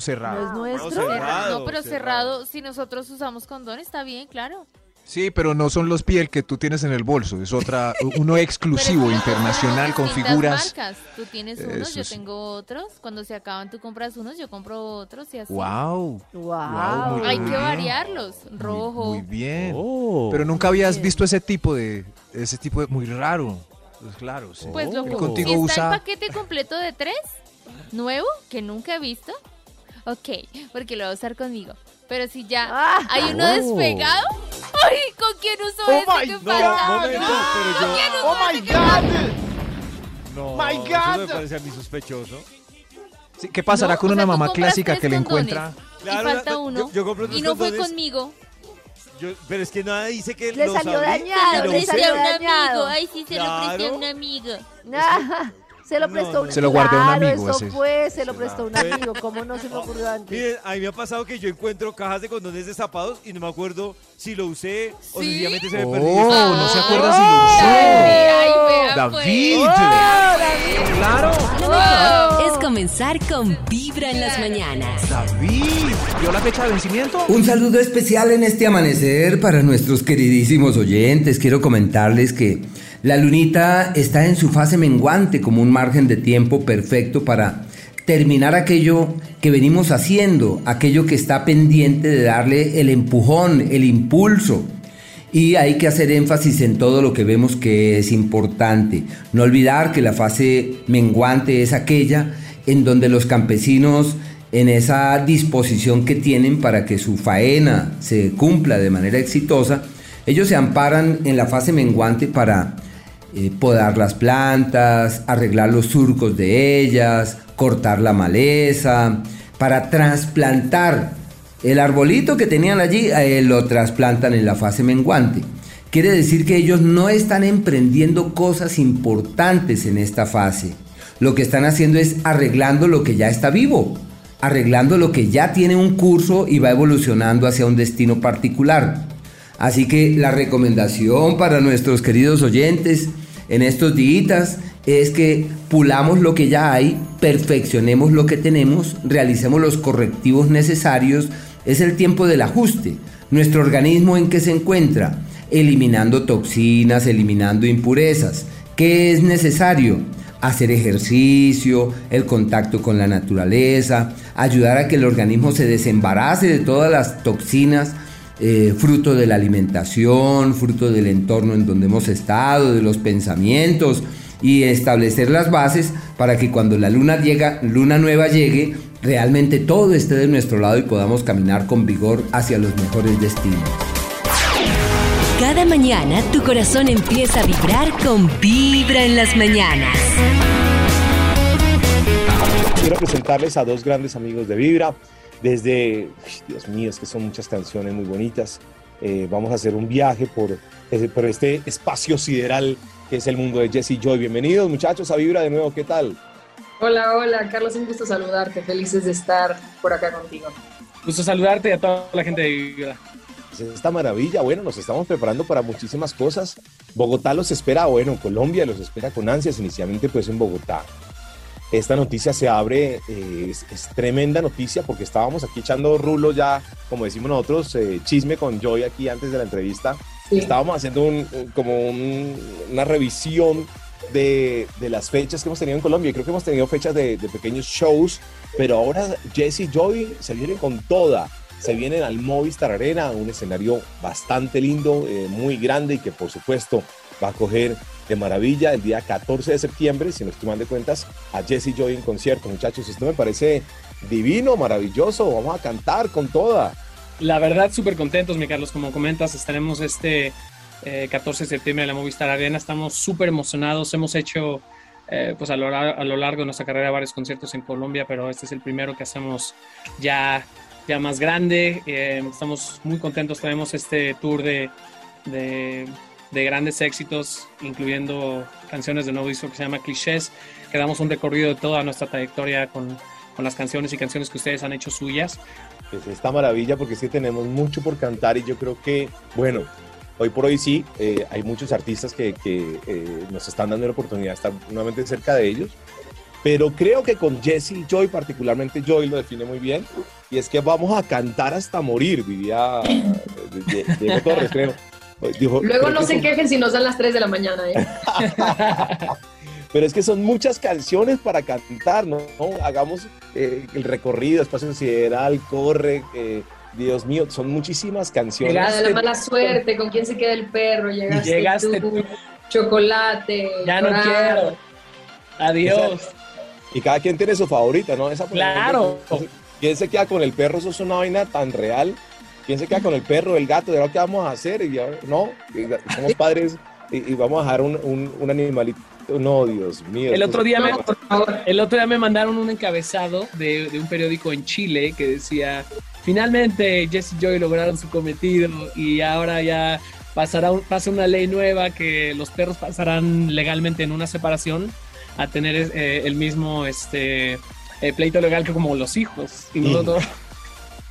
¿No Cerrado. es nuestro? cerrado. Cerrado, no, pero cerrado. cerrado. Si nosotros usamos condón, está bien, claro. Sí, pero no son los piel que tú tienes en el bolso. Es otra, uno [LAUGHS] exclusivo, internacional, con figuras. marcas. Tú tienes unos, Eso yo tengo otros. Cuando se acaban, tú compras unos, yo compro otros y así. Wow. Wow. muy Hay bien. que variarlos. Rojo. Muy, muy bien. Oh. Pero nunca habías bien. visto ese tipo de, ese tipo de, muy raro. Pues claro, sí. Pues lo que contigo está usa. el paquete completo de tres, nuevo, que nunca he visto, [LAUGHS] ok, porque lo va a usar conmigo. Pero si ya Ah. hay uno Oh. despegado, ¡ay! ¿Con quién uso Oh ese? my ¿Qué God. falta? momento, pero yo- ¿Con quién uso ¡Oh, my. God! No, My eso me God. parece a mí sospechoso. Sí, ¿Qué pasará No, con o sea, una tú mamá clásica que le encuentra? Claro, y falta yo- uno. yo tres y no fue conmigo. Yo- pero es que nada dice que Le lo salió abrí dañado, lo le salió un dañado. amigo. Ay, sí, se lo presté a Claro. un amigo. [LAUGHS] Ah, se lo prestó no, un no. Se lo guardé a un Claro, amigo, Eso fue, se lo prestó un claro. amigo. ¿Cómo no se me ocurrió antes? Miren, a mí me ha pasado que yo encuentro cajas de condones destapados y no me acuerdo si lo usé o sencillamente se me Oh, perdió. no se acuerda Ay, si lo usó. vea, David. pues. Claro. Lo mejor es comenzar con Vibra en las mañanas. David. ¿Vio la fecha de vencimiento? Un saludo especial en este amanecer para nuestros queridísimos oyentes. Quiero comentarles que la lunita está en su fase menguante como un margen de tiempo perfecto para terminar aquello que venimos haciendo, aquello que está pendiente de darle el empujón, el impulso. Y hay que hacer énfasis en todo lo que vemos que es importante. No olvidar que la fase menguante es aquella en donde los campesinos en esa disposición que tienen para que su faena se cumpla de manera exitosa, Ellos se amparan en la fase menguante para eh, podar las plantas, arreglar los surcos de ellas, cortar la maleza, para trasplantar el arbolito que tenían allí, eh, lo trasplantan en la fase menguante. Quiere decir que ellos no están emprendiendo cosas importantes en esta fase. Lo que están haciendo es arreglando lo que ya está vivo, arreglando lo que ya tiene un curso y va evolucionando hacia un destino particular. Así que la recomendación para nuestros queridos oyentes en estos días es que pulamos lo que ya hay, perfeccionemos lo que tenemos, realicemos los correctivos necesarios. Es el tiempo del ajuste. Nuestro organismo en qué se encuentra? Eliminando toxinas, eliminando impurezas. ¿Qué es necesario? Hacer ejercicio, el contacto con la naturaleza, ayudar a que el organismo se desembarace de todas las toxinas eh, fruto de la alimentación, fruto del entorno en donde hemos estado, de los pensamientos y establecer las bases para que cuando la luna, llega, luna nueva llegue, realmente todo esté de nuestro lado y podamos caminar con vigor hacia los mejores destinos. Cada mañana tu corazón empieza a vibrar con Vibra en las mañanas. Quiero presentarles a dos grandes amigos de Vibra desde, Dios mío, es que son muchas canciones muy bonitas. Eh, vamos a hacer un viaje por, eh, por este espacio sideral que es el mundo de Jesse Joy. Bienvenidos muchachos a Vibra de nuevo, ¿qué tal? Hola, hola, Carlos, un gusto saludarte, felices de estar por acá contigo. Gusto saludarte y a toda la gente de Vibra. Esta maravilla, bueno, nos estamos preparando para muchísimas cosas. Bogotá los espera, bueno, Colombia los espera con ansias, inicialmente pues en Bogotá. Esta noticia se abre, eh, es, tremenda noticia porque estábamos aquí echando rulo ya, como decimos nosotros, eh, chisme con Joy aquí antes de la entrevista. Estábamos haciendo un, como una revisión de, de, las fechas que hemos tenido en Colombia. Y creo que hemos tenido fechas de, de pequeños shows, pero ahora Jesse y Joy se vienen con toda. Se vienen al Movistar Arena, un escenario bastante lindo, eh, muy grande y que por supuesto va a coger de maravilla el día 14 de septiembre, si no estoy de cuentas, a Jesse Joy en concierto. Muchachos, esto me parece divino, maravilloso. Vamos a cantar con toda. La verdad, súper contentos, mi Carlos. Como comentas, estaremos este 14 eh, de septiembre en la Movistar Arena. Estamos súper emocionados. Hemos hecho, eh, pues a lo, largo de nuestra carrera, varios conciertos en Colombia, pero este es el primero que hacemos ya, ya más grande. Eh, estamos muy contentos. Tenemos este tour de de grandes éxitos, incluyendo canciones de nuevo disco que se llama Clichés, que damos un recorrido de toda nuestra trayectoria con, con las canciones y canciones que ustedes han hecho suyas. Pues esta maravilla porque que tenemos mucho por cantar y yo creo que, bueno, hoy por hoy sí, eh, hay muchos artistas que, que eh, nos están dando la oportunidad de estar nuevamente cerca de ellos, pero creo que con Jesse Joy, particularmente Joy lo define muy bien, y es que vamos a cantar hasta morir, diría [LAUGHS] Diego Torres, creo. Luego no se quejen si nos dan las 3 de la mañana. ¿eh? [LAUGHS] Pero es que son muchas canciones para cantar, ¿no? Hagamos eh, el recorrido, espacio sideral, corre, eh, Dios mío, son muchísimas canciones. Llegada de la mala suerte, con quién se queda el perro, llegaste, tú, chocolate. Ya no quiero. Adiós. y cada quien tiene su favorita, ¿no? Esa claro. ¿Quién se queda con el perro? Eso es una vaina tan real ¿Quién se queda con el perro, el gato? ¿De ahora qué vamos a hacer? Y no, somos padres y, vamos a dejar un, animalito. No, Dios mío. El otro, día me, el otro día me mandaron un encabezado de, un periódico en Chile que decía, finalmente Jesse y Joy lograron su cometido y ahora ya pasará pasa una ley nueva que los perros pasarán legalmente en una separación a tener eh, el mismo este, eh, pleito legal que como los hijos. Y nosotros...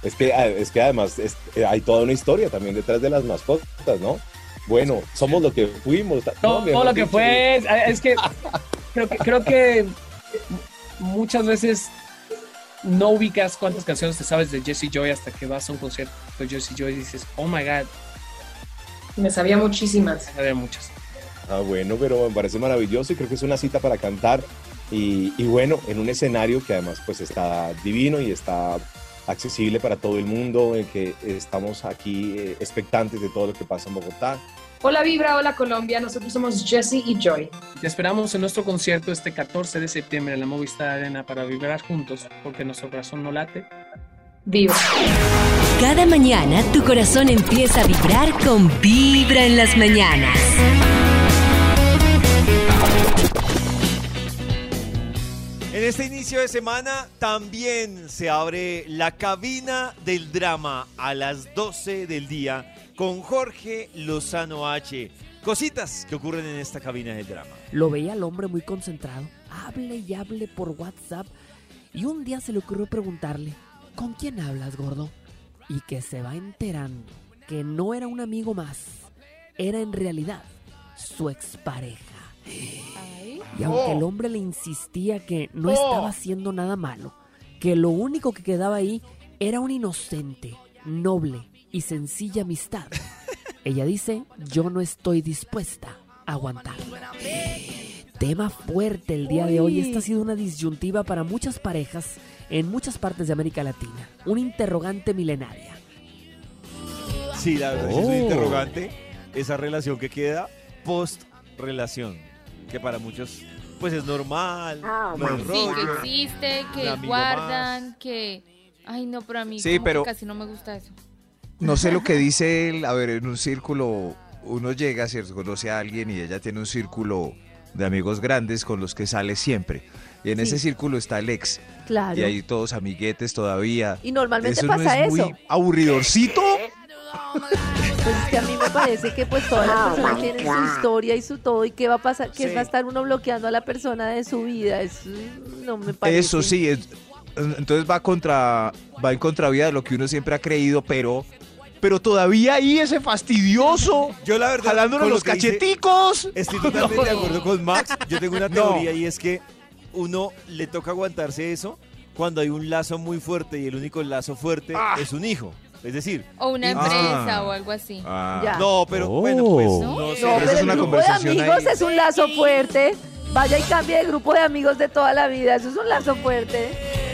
Es que, ah, es que además eh, hay toda una historia también detrás de las mascotas, ¿no? Bueno, somos lo que fuimos. Todo, lo que fue, es que creo que, creo que muchas veces no ubicas cuántas canciones te sabes de Jesse Joy hasta que vas a un concierto de Jesse Joy y dices, oh my god. Me sabía muchísimas. Me sabía muchas. Ah, bueno, pero me parece maravilloso y creo que es una cita para cantar. Y, y bueno, en un escenario que además pues está divino y está accesible para todo el mundo, en que estamos aquí eh, expectantes de todo lo que pasa en Bogotá. Hola Vibra, hola Colombia, nosotros somos Jesse y Joy. Te esperamos en nuestro concierto este 14 de septiembre en la Movistar Arena para vibrar juntos, porque nuestro corazón no late Vibra. Cada mañana tu corazón empieza a vibrar con Vibra en las mañanas. En este inicio de semana también se abre la cabina del drama a las 12 del día con Jorge Lozano H. Cositas que ocurren en esta cabina del drama. Lo veía al hombre muy concentrado, hable y hable por WhatsApp, y un día se le ocurrió preguntarle, ¿con quién hablas, gordo? Y que se va enterando que no era un amigo más, era en realidad su expareja. Y aunque el hombre le insistía que no estaba haciendo nada malo, que lo único que quedaba ahí era una inocente, noble y sencilla amistad, [LAUGHS] ella dice, yo no estoy dispuesta a aguantar. Tema fuerte el día de hoy. Esta ha sido una disyuntiva para muchas parejas en muchas partes de América Latina. Una interrogante milenaria. Sí, la verdad sí es un Oh. interrogante esa relación que queda post relación, que para muchos pues es normal, Ah, no es Sí, rollo, que existe, que guardan, que... Ay, no, pero a mí Sí, como que pero- casi no me gusta eso. No sé lo que [LAUGHS] dice él, a ver, en un círculo uno llega, ¿cierto? Conoce a alguien y ella tiene un círculo de amigos grandes con los que sale siempre. Y en Sí. ese círculo está el ex. Claro. Y ahí todos amiguetes todavía. Y normalmente ¿Eso pasa no es eso. muy aburridorcito? Pues es que a mí me parece que pues todas las personas tienen su historia y su todo y qué va a pasar, que Sí. va a estar uno bloqueando a la persona de su vida, eso no me parece. Eso sí, es- entonces va contra, va en contravía de lo que uno siempre ha creído, pero, pero todavía ahí ese fastidioso. Yo la verdad, lo los dice, cacheticos. Estoy totalmente de [LAUGHS] acuerdo con Max. Yo tengo una [LAUGHS] No. teoría y es que uno le toca aguantarse eso cuando hay un lazo muy fuerte y el único lazo fuerte Ah. es un hijo. Es decir, O una empresa o algo así. Ya. No, pero bueno, pues Oh. no, No, sé. pero es el una grupo de amigos ahí. es un lazo fuerte. Vaya y cambie de grupo de amigos de toda la vida, eso es un lazo fuerte.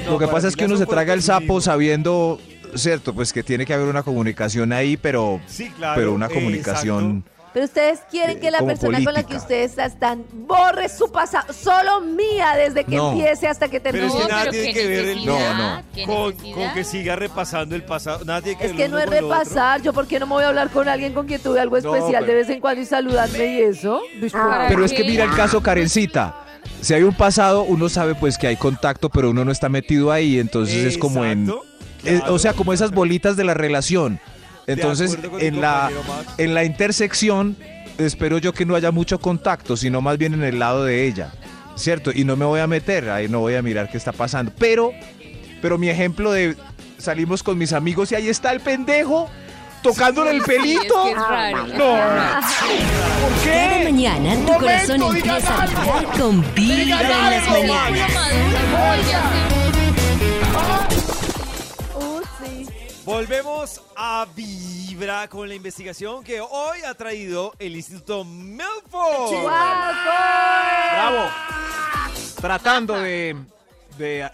Lo que pasa es que uno se traga el sapo sabiendo, cierto, pues que tiene que haber una comunicación ahí, pero, Sí, claro, pero una exacto. comunicación. Pero ustedes quieren Eh, que la persona con la que ustedes están borre su pasado, solo mía desde que No. empiece hasta que Pero termine. es que No, nada pero tiene qué que ver el necesidad, No, no. con, que siga repasando el pasado. Nada tiene que Es ver que no es repasar, yo por qué no me voy a hablar con alguien con quien tuve algo No, especial de vez en cuando y saludarme y eso. Pues, ¿Para Pero es que mira el caso Karencita. Si hay un pasado, uno sabe pues que hay contacto, pero uno no está metido ahí, entonces es como en... Es- claro. o sea, como esas bolitas de la relación. Entonces, en la, en la intersección, espero yo que no haya mucho contacto, sino más bien en el lado de ella, ¿cierto? Y no me voy a meter, ahí no voy a mirar qué está pasando. Pero, pero mi ejemplo de salimos con mis amigos y ahí está el pendejo tocándole el Sí, es pelito. que es raro. No. ¿Por ¿Por Cada qué? mañana tu Momento, corazón empieza a vibrar con Vibra en las mañanas. Volvemos a Vibra con la investigación que hoy ha traído el Instituto Milford. Bravo. Tratando de, de-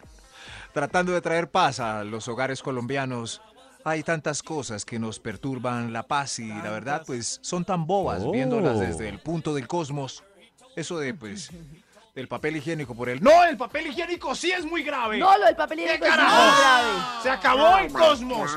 [LAUGHS] tratando de traer paz a los hogares colombianos. Hay tantas cosas que nos perturban la paz y la verdad pues son tan bobas Oh. viéndolas desde el punto del cosmos. Eso de pues del papel higiénico por el No, el papel higiénico sí es muy grave. No, lo del papel higiénico es muy carajo? grave. Se acabó el cosmos.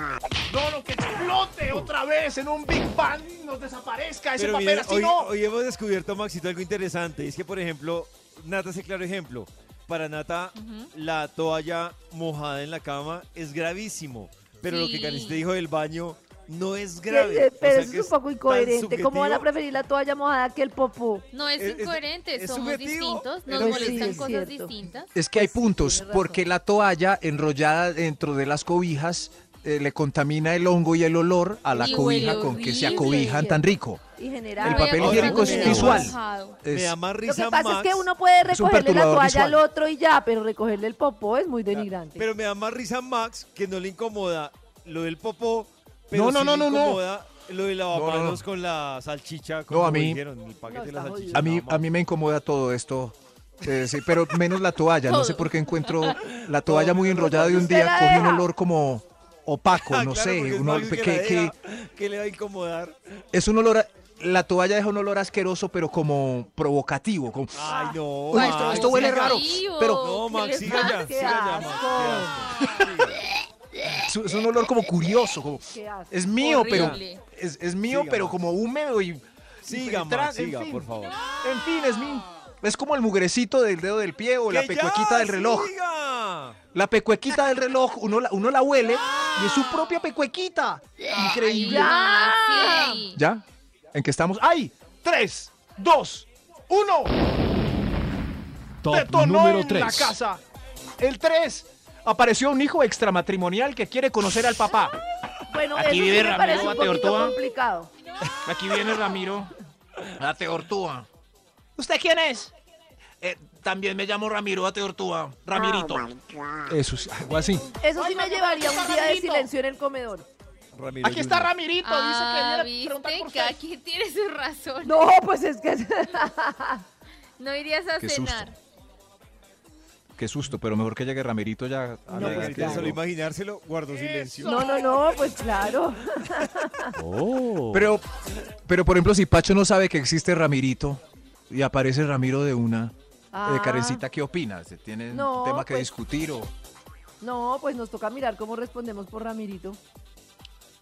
No, no, que explote otra vez en un Big Bang y nos desaparezca ese Pero papel mira, así hoy, no. hoy hemos descubierto, Maxito, algo interesante. Es que, por ejemplo, Nata es el claro ejemplo. Para Nata, la toalla mojada en la cama es gravísimo. Pero lo que. Karencita dijo del baño no es Sí, grave. eh, O Pero sea, eso es un poco incoherente. ¿Cómo van a preferir la toalla mojada que el popó? No es Es- es- incoherente, es somos subjetivo. distintos, nos Pero molestan es cosas cierto. distintas. Es que hay Pues sí, puntos, porque la toalla enrollada dentro de las cobijas eh, le contamina el hongo y el olor a la Y cobija con que se acobijan tan rico. Y general. El papel higiénico es visual. Me da más Lo risa que pasa Max, es que uno puede recogerle la toalla visual. al otro y ya, pero recogerle el popó es muy denigrante. Pero me da más risa Max que no le incomoda lo del popó, pero No, no, sí no, no, no. incomoda lo de lavamanos No, no, no. con la salchicha. No, a mí- dijeron, el paquete No, de la salchicha. A mí, a mí me incomoda todo esto. eh, sí, pero menos la toalla. No sé por qué encuentro la [LAUGHS] toalla muy enrollada de un día coge un olor como opaco, Ah, no claro, sé. Un olor Max que, que la que- deja, que le va a incomodar. es un olor. a- la toalla deja un olor asqueroso, pero como provocativo. como- Ay, no. Uy, esto- Max, esto huele raro, pero- No, ¿qué Max, siga ya, siga ya, Max. Es, es un olor como curioso, como es mío, Horrible. pero es, es mío, Siga, pero como húmedo y Siga, y tra- Max, en siga, fin. por favor. En fin, es mío. Es como el mugrecito del dedo del pie o la ¡Que ya, pecuequita del reloj. siga! La pecuequita del reloj, uno la, uno la huele y es su propia pecuequita. Increíble. ¡Ya! ¿En qué estamos? ¡Ay! ¡Tres, dos, uno! Top Detonó número en la 3. casa. El 3. Apareció un hijo extramatrimonial que quiere conocer al papá. Bueno, Aquí eso vive sí me Ramiro parece un poquito complicado. Aquí viene Ramiro. Ate Ortúa. ¿Usted quién es? Eh, también me llamo Ramiro Ate Ortúa. Ramirito. Eso es algo así. Eso sí me llevaría un día de silencio en el comedor. Ramiro Aquí está Junior. Ramirito. Ah, dice que viene a preguntar viste, cada quien tiene su razón. No, pues es que... [LAUGHS] No irías a Qué susto. cenar. Qué susto, pero mejor que llegue Ramirito ya. a No, la pues Tan solo imaginárselo, guardo silencio. No, no, no, pues claro. [LAUGHS] Oh. Pero, pero por ejemplo, si Pacho no sabe que existe Ramirito y aparece Ramiro de una, Ah. eh, Karencita, ¿qué opinas? ¿Tienen No, un tema que pues- discutir o...? No, pues nos toca mirar cómo respondemos por Ramirito.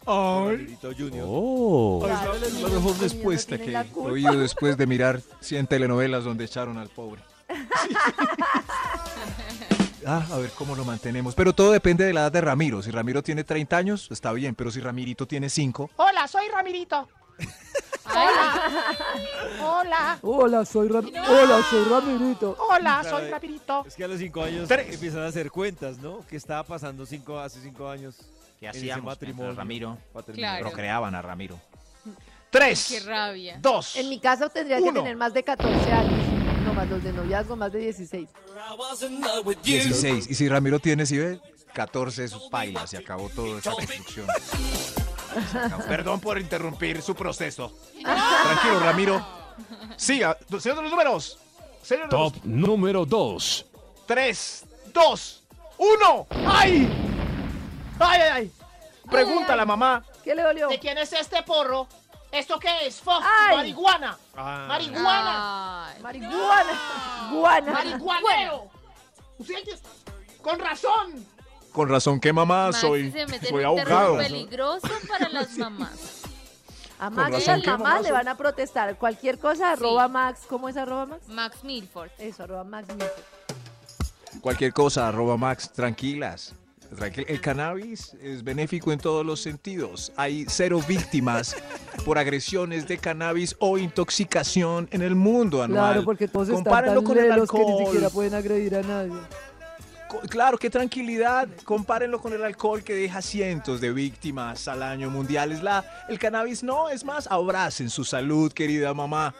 Ramirito Junior. Oh. Ay, Claro, la mejor respuesta que he oído después de mirar 100 telenovelas donde echaron al pobre. [LAUGHS] Ah, a ver cómo lo mantenemos. Pero todo depende de la edad de Ramiro. Si Ramiro tiene 30 años, está bien, pero si Ramirito tiene 5, Hola, soy Ramirito. Hola. Hola. Hola, soy Hola, soy Ramirito. Hola, Claro, soy Ramirito. Es que a los cinco años Tres. empiezan a hacer cuentas, ¿no? ¿Qué estaba pasando cinco, hace cinco años? ¿Qué hacíamos matrimonio? Ramiro? Claro. procreaban a Ramiro. Tres, Qué rabia. dos. En mi caso tendría que tener más de 14 años. Más los de noviazgo, más de 16. 16. Y si Ramiro tiene, si ve, 14 es paila, se acabó toda esa construcción. Perdón por interrumpir su proceso. Tranquilo, Ramiro. Siga, señor de los números. Señor de los Top número 2. Tres, dos, uno. ¡Ay! ¡Ay, ay, ay! Pregunta a la mamá. ¿Qué le dolió? ¿De quién es este porro? ¿Esto qué es? ¡Fo! Ay. ¡Marihuana! Ah. ¡Marihuana! Ay. Marihuana. Guana. ¡Marihuanero! ¿Usted qué? ¡Con razón! Con razón que mamá Max soy, se mete en soy abogado. peligroso para las mamás. A Max y razón las mamás mamá le van a protestar. Cualquier cosa, arroba Max. ¿Cómo es arroba Max? Max Milford. Eso, arroba Max. Milford. Cualquier cosa, arroba Max, tranquilas. Tranquil- El cannabis es benéfico en todos los sentidos. Hay cero víctimas [LAUGHS] por agresiones de cannabis o intoxicación en el mundo anual. Claro, porque todos están Compárenlo tan con el lelos que ni alcohol. siquiera pueden agredir a nadie. Claro, qué tranquilidad. Compárenlo con el alcohol que deja cientos de víctimas al año mundial. Es la, el cannabis no, es más, abracen su salud, querida mamá.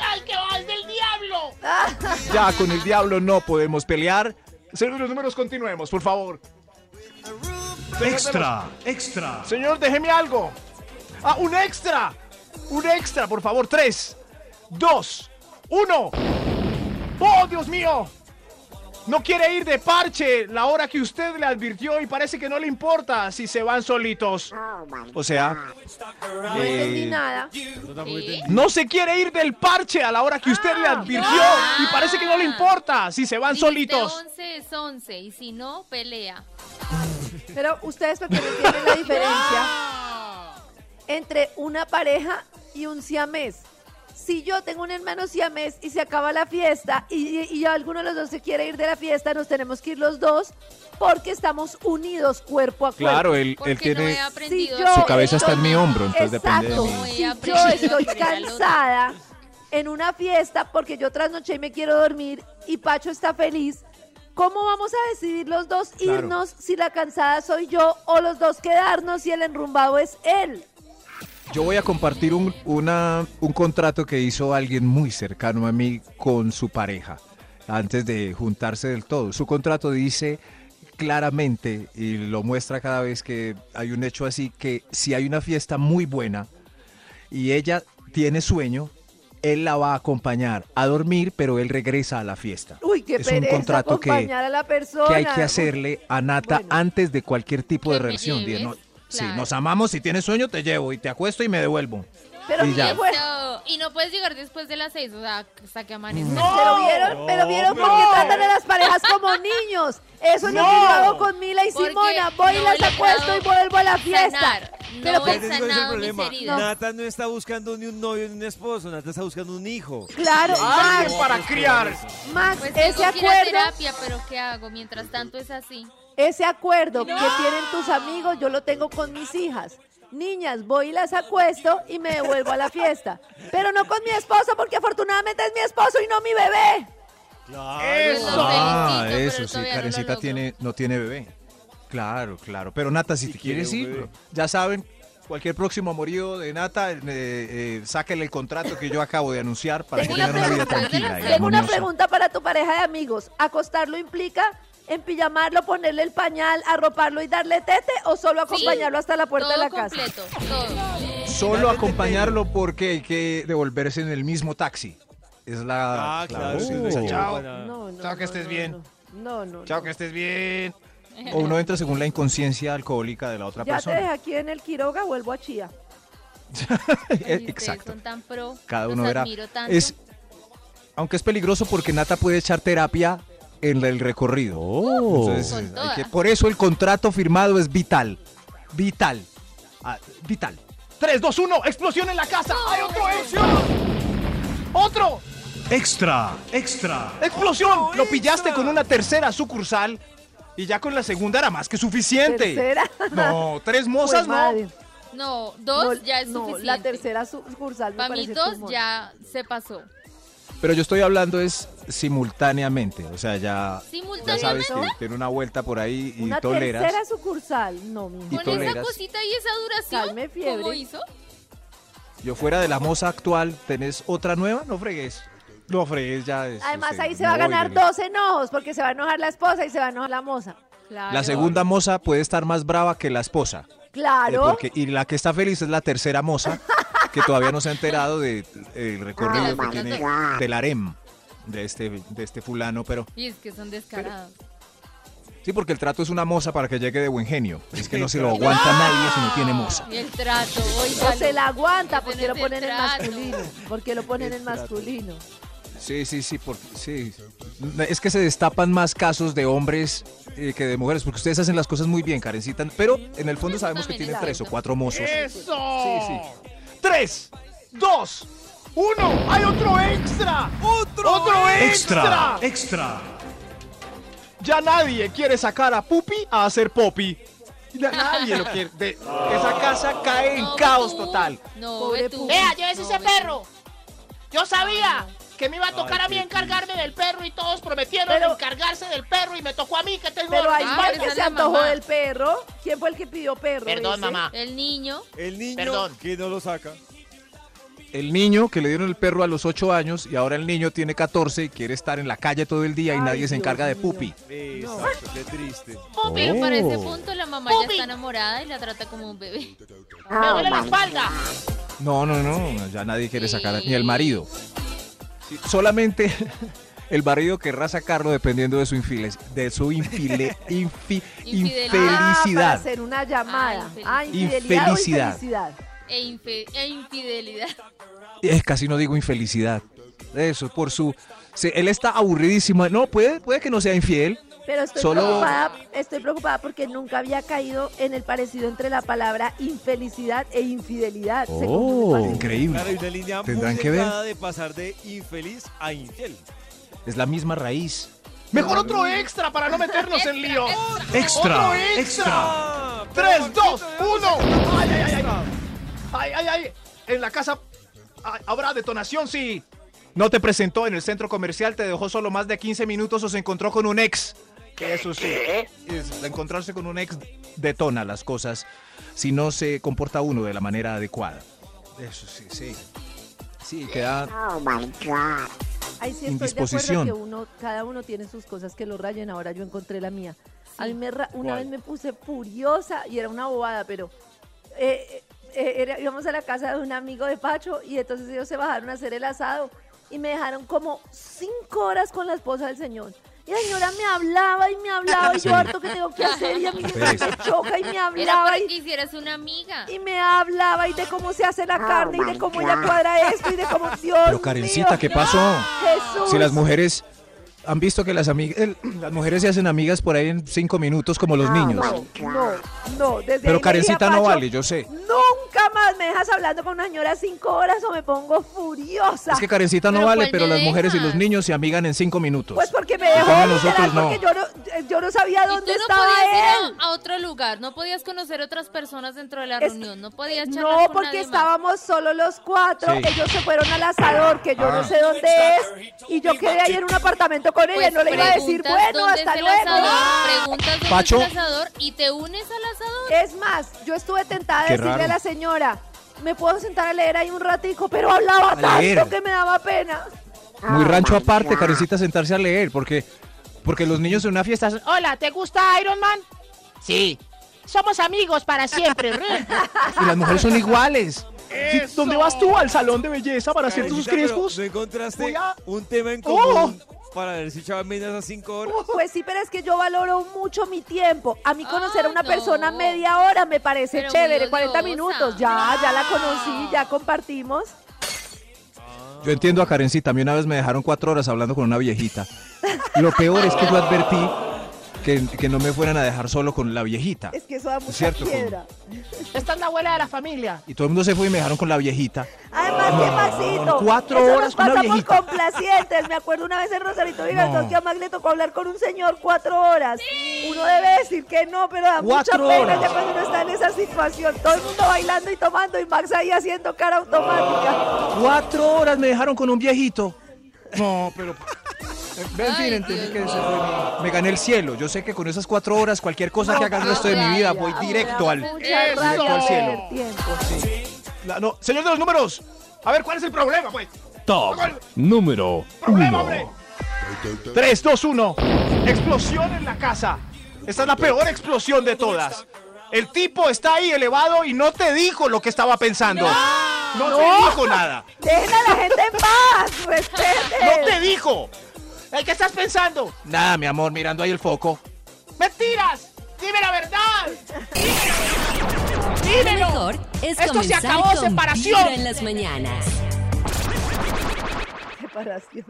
¡Ay, que va el del diablo! Ya con el diablo no podemos pelear. Señor de los números, continuemos, por favor. Extra, extra. Señor, déjeme algo. Ah, un extra. Un extra, por favor. Tres, dos, uno. ¡Oh, Dios mío! No quiere ir de parche la hora que usted le advirtió y parece que no le importa si se van solitos. O sea, No eh, entendí nada. no se quiere ir del parche a la hora que usted le advirtió y parece que no le importa si se van Dijiste solitos. 11 es 11 y si no, pelea. Pero ustedes porque no entienden la diferencia [LAUGHS] entre una pareja y un siamés. Si yo tengo un hermano siamés y se acaba la fiesta y, y alguno de los dos se quiere ir de la fiesta, nos tenemos que ir los dos porque estamos unidos cuerpo a cuerpo. Claro, él, él Porque no tiene... he aprendido yo- Su cabeza está en mi hombro, entonces depende de Exacto. mí. No he Si yo estoy cansada en una fiesta porque yo trasnoché y me quiero dormir y Pacho está feliz, ¿cómo vamos a decidir los dos Claro. irnos si la cansada soy yo o los dos quedarnos y el enrumbado es él? Yo voy a compartir un, una- un contrato que hizo alguien muy cercano a mí con su pareja antes de juntarse del todo. Su contrato dice claramente y lo muestra cada vez que hay un hecho así que si hay una fiesta muy buena y ella tiene sueño, él la va a acompañar a dormir, pero él regresa a la fiesta. Uy, qué Es un contrato que- acompañar a la persona. que hay que hacerle a Nata Bueno. antes de cualquier tipo de relación. No, Si claro. nos amamos, si tienes sueño, te llevo y te acuesto y me devuelvo. Pero y. Eso. y no puedes llegar después de las seis, o sea, hasta que amanezca. Pero vieron, pero vieron por qué No. tratan a las parejas como niños. Eso es lo que No. yo hago con Mila y Porque Simona. Voy y no las le acuesto y vuelvo a la fiesta. sanar. Pero No Ese es el problema. Nata no está buscando ni un novio ni un esposo, Nata está buscando un hijo. Claro, Alguien Max, para criar. Max, Pues ese acuerdo, terapia, pero ¿qué hago? Mientras tanto es así. Ese acuerdo que tienen tus amigos, yo lo tengo con mis hijas. Niñas, voy y las acuesto y me devuelvo a la fiesta. Pero no con mi esposo, porque afortunadamente es mi esposo y no mi bebé. Eso. Ah, eso sí, todavía no lo Karencita tiene, no tiene bebé. Claro, claro. Pero Nata, si te quiere quieres ir, bebé. ya saben, cualquier próximo amorío de Nata, eh, eh, sáquenle el contrato que yo acabo de anunciar para que tengan una vida tranquila. Tengo una pregunta para tu pareja de amigos. ¿Acostarlo implica empillamarlo, ponerle el pañal, arroparlo y darle tete o solo acompañarlo hasta la puerta de la casa? todo. Solo acompañarlo porque hay que devolverse en el mismo taxi. Es la. Ah, claro, sí, Oh. Chao. No, no, Chao, que estés no, bien. No, no. Chao, que estés bien. [LAUGHS] O uno entra según la inconsciencia alcohólica de la otra Ya te persona. dejé aquí en el Quiroga, vuelvo a Chía. [LAUGHS] Exacto. son tan pro. Cada uno tanto. Es, aunque es peligroso porque Nata puede echar terapia en el recorrido. Entonces, hay que- por eso el contrato firmado es vital. Vital. Ah, vital. 3, 2, 1, explosión en la casa. ¡Hay otro extra! ¡Otro! Extra, extra. ¡Explosión! Lo pillaste con una tercera sucursal y ya con la segunda era más que suficiente. ¿Tercera? No, tres mozas Pues, no. No, dos No, ya es no, suficiente. la tercera sucursal me Para mí parece dos too much. ya se pasó. Pero yo estoy hablando es simultáneamente. O sea, ya, ya sabes que tiene una vuelta por ahí y Una toleras. tercera sucursal. No, mi Y Con esa toleras. cosita y esa duración, Calme. ¿cómo hizo? Yo fuera de la moza actual, ¿tenés otra nueva? No fregues. No fregues ya. es- Además ahí eh, se va a no voy, ganar dos enojos porque se va a enojar la esposa y se va a enojar la moza. Claro. La segunda moza puede estar más brava que la esposa. Eh, Claro. porque- y la que está feliz es la tercera moza, [LAUGHS] que todavía no se ha enterado del recorrido que tiene del harem de este, de este fulano, pero Y es que son descarados. sí, porque el trato es una moza para que llegue de buen genio. Es que no se lo [LAUGHS] aguanta nadie si no tiene moza. Y el trato, oiga. se la aguanta porque no lo ponen el en masculino. Porque lo ponen en masculino. Sí, sí, sí, porque, sí. Es que se destapan más casos de hombres eh, que de mujeres, porque ustedes hacen las cosas muy bien, Karencita, pero en el fondo sabemos que tienen es tres o cuatro mozos. ¡Eso! Sí, sí. 3, 2, 1. ¡Hay otro extra! ¡Otro, otro extra! Extra, extra. Ya nadie quiere sacar a Pupi a hacer Poppy. Ya nadie lo quiere. De- esa casa cae en No, caos tú. total. No, Pobre tú. Vea, llévese No, ese perro. Yo sabía que me iba a tocar Ay, a mí encargarme del perro y todos prometieron Pero- encargarse del perro y me tocó a mí que tengo Pero hay Ah, esa que se antojó mamá. del perro. ¿Quién fue el que pidió perro? Perdón, ese? mamá. El niño. El niño Perdón. que no lo saca. El niño que le dieron el perro a los 8 años y ahora el niño tiene 14 y quiere estar en la calle todo el día y Ay, nadie se Dios encarga de mío. Pupi. Exacto, qué triste. Pero para ese Oh. punto la mamá ya Pupi. está enamorada y la trata como un bebé. Me duele la espalda. No, no, no, ya nadie quiere sacar, ni el marido. Sí, solamente el marido querrá sacarlo dependiendo de su infelicidad, de su infile- [LAUGHS] infi- Infidelidad. Ah, para infelicidad. hacer una llamada. Ay, Ah, infidelidad Infelicidad. infelicidad. E, infe- e infidelidad. Eh, casi no digo infelicidad. Eso, por su... se- él está aburridísimo. No, puede, puede que no sea infiel. Pero estoy, Solo- preocupada, estoy preocupada porque nunca había caído en el parecido entre la palabra infelicidad e infidelidad. Oh, increíble. Claro, hay una línea muy Tendrán que ver. de pasar de infeliz a infiel. Es la misma raíz. Mejor otro extra para no meternos en lío. Extra, ¡Otro extra! 3, 2, 1. ¡Ay, ay, ay! ¡Ay, ay, ay! En la casa ay, habrá detonación si no te presentó en el centro comercial, te dejó solo más de 15 minutos o se encontró con un ex. Eso sí. Es- encontrarse con un ex detona las cosas si no se comporta uno de la manera adecuada. Eso sí, sí. Sí, queda... Ahí sí estoy de acuerdo que uno, cada uno tiene sus cosas que lo rayen. Ahora yo encontré la mía. A mí me ra- una ¿Cuál? vez me puse furiosa y era una bobada, pero eh, eh, era- íbamos a la casa de un amigo de Pacho y entonces ellos se bajaron a hacer el asado y me dejaron como cinco horas con la esposa del señor. Y la señora me hablaba y me hablaba y yo harto que tengo que hacer y a mí me Pérez. choca y me Era hablaba para y, que hicieras una amiga. y me hablaba y de cómo se hace la carne y de cómo ella cuadra esto y de cómo Dios Pero Karencita, mío, ¿qué pasó? Jesús. Si las mujeres han visto que las amigas, las mujeres se hacen amigas por ahí en cinco minutos como los niños. No, no, no. Desde Pero Karencita no vale, yo sé. Nunca más me dejas hablando con una señora cinco horas o me pongo furiosa. Es que Karencita no Pero vale, ¿cuál pero las mujeres y los niños se amigan en cinco minutos. Pues porque me dejó cambio, literal, nosotros no. porque yo no, yo no sabía Y tú dónde no estaba podías él. ir a, otro lugar, no podías conocer otras personas dentro de la Es- reunión, no podías charlar No, con porque estábamos solo los cuatro. Sí. Ellos se fueron al asador, que yo Ah. no sé dónde es. Y yo quedé ahí en un apartamento con ella. Pues no le iba a decir, bueno, hasta luego. asador, preguntas dónde Pacho. es el asador y te unes al asador. Es más, yo estuve tentada de decirle raro. a la señora, me puedo sentar a leer ahí un ratico, pero hablaba A tanto leer. que me daba pena. Muy rancho aparte, Karencita, sentarse a leer, porque, porque los niños en una fiesta Hola, ¿te gusta Iron Man? Sí. Somos amigos para siempre. y las mujeres son iguales. Sí, ¿Dónde vas tú? ¿Al salón de belleza para hacerte tus crespos? ¿No encontraste a- un tema en ¡Oh! Para ver si echaban menos a cinco horas? [LAUGHS] Pues sí, pero es que yo valoro mucho mi tiempo. A mí conocer a una no. persona media hora me parece Pero chévere, muy 40 odiosa. minutos. Ya, ya la conocí, ya compartimos. Yo entiendo a Karencita, a mí una vez me dejaron cuatro horas hablando con una viejita. Lo peor es que yo advertí que, que no me fueran a dejar solo con la viejita. Es que eso da mucha Cierto, piedra. Esta es la abuela de la familia. Y todo el mundo se fue y me dejaron con la viejita. Además, que Maxito. Cuatro eso horas nos con viejita. complacientes. Me acuerdo una vez en Rosarito Girardot No. que a Max le tocó hablar con un señor cuatro horas. Uno debe decir que no, pero da mucha Cuatro pena horas. ya cuando uno está en esa situación. Todo el mundo bailando y tomando y Max ahí haciendo cara automática. Cuatro horas me dejaron con un viejito. No, pero... En fin, entendí que ese fue mi- me gané el cielo. Yo sé que con esas cuatro horas, cualquier cosa que haga el resto de mi vida, voy directo al, directo cielo. La- no, señor de los números, a ver, ¿cuál es el problema, pues? Top número Problema, 1. hombre. 3, 2, 1. Explosión en la casa. Esta es la peor explosión de todas. El tipo está ahí elevado y no te dijo lo que estaba pensando. No, No. te dijo nada. Dejen a la gente en paz. Respeten. No te dijo. ¿El qué estás pensando? Nada, mi amor, mirando ahí el foco. ¡Mentiras! ¡Dime la verdad! Lo ¡Dímelo! mejor es ¡Esto se acabó, con separación! En las mañanas. Separación.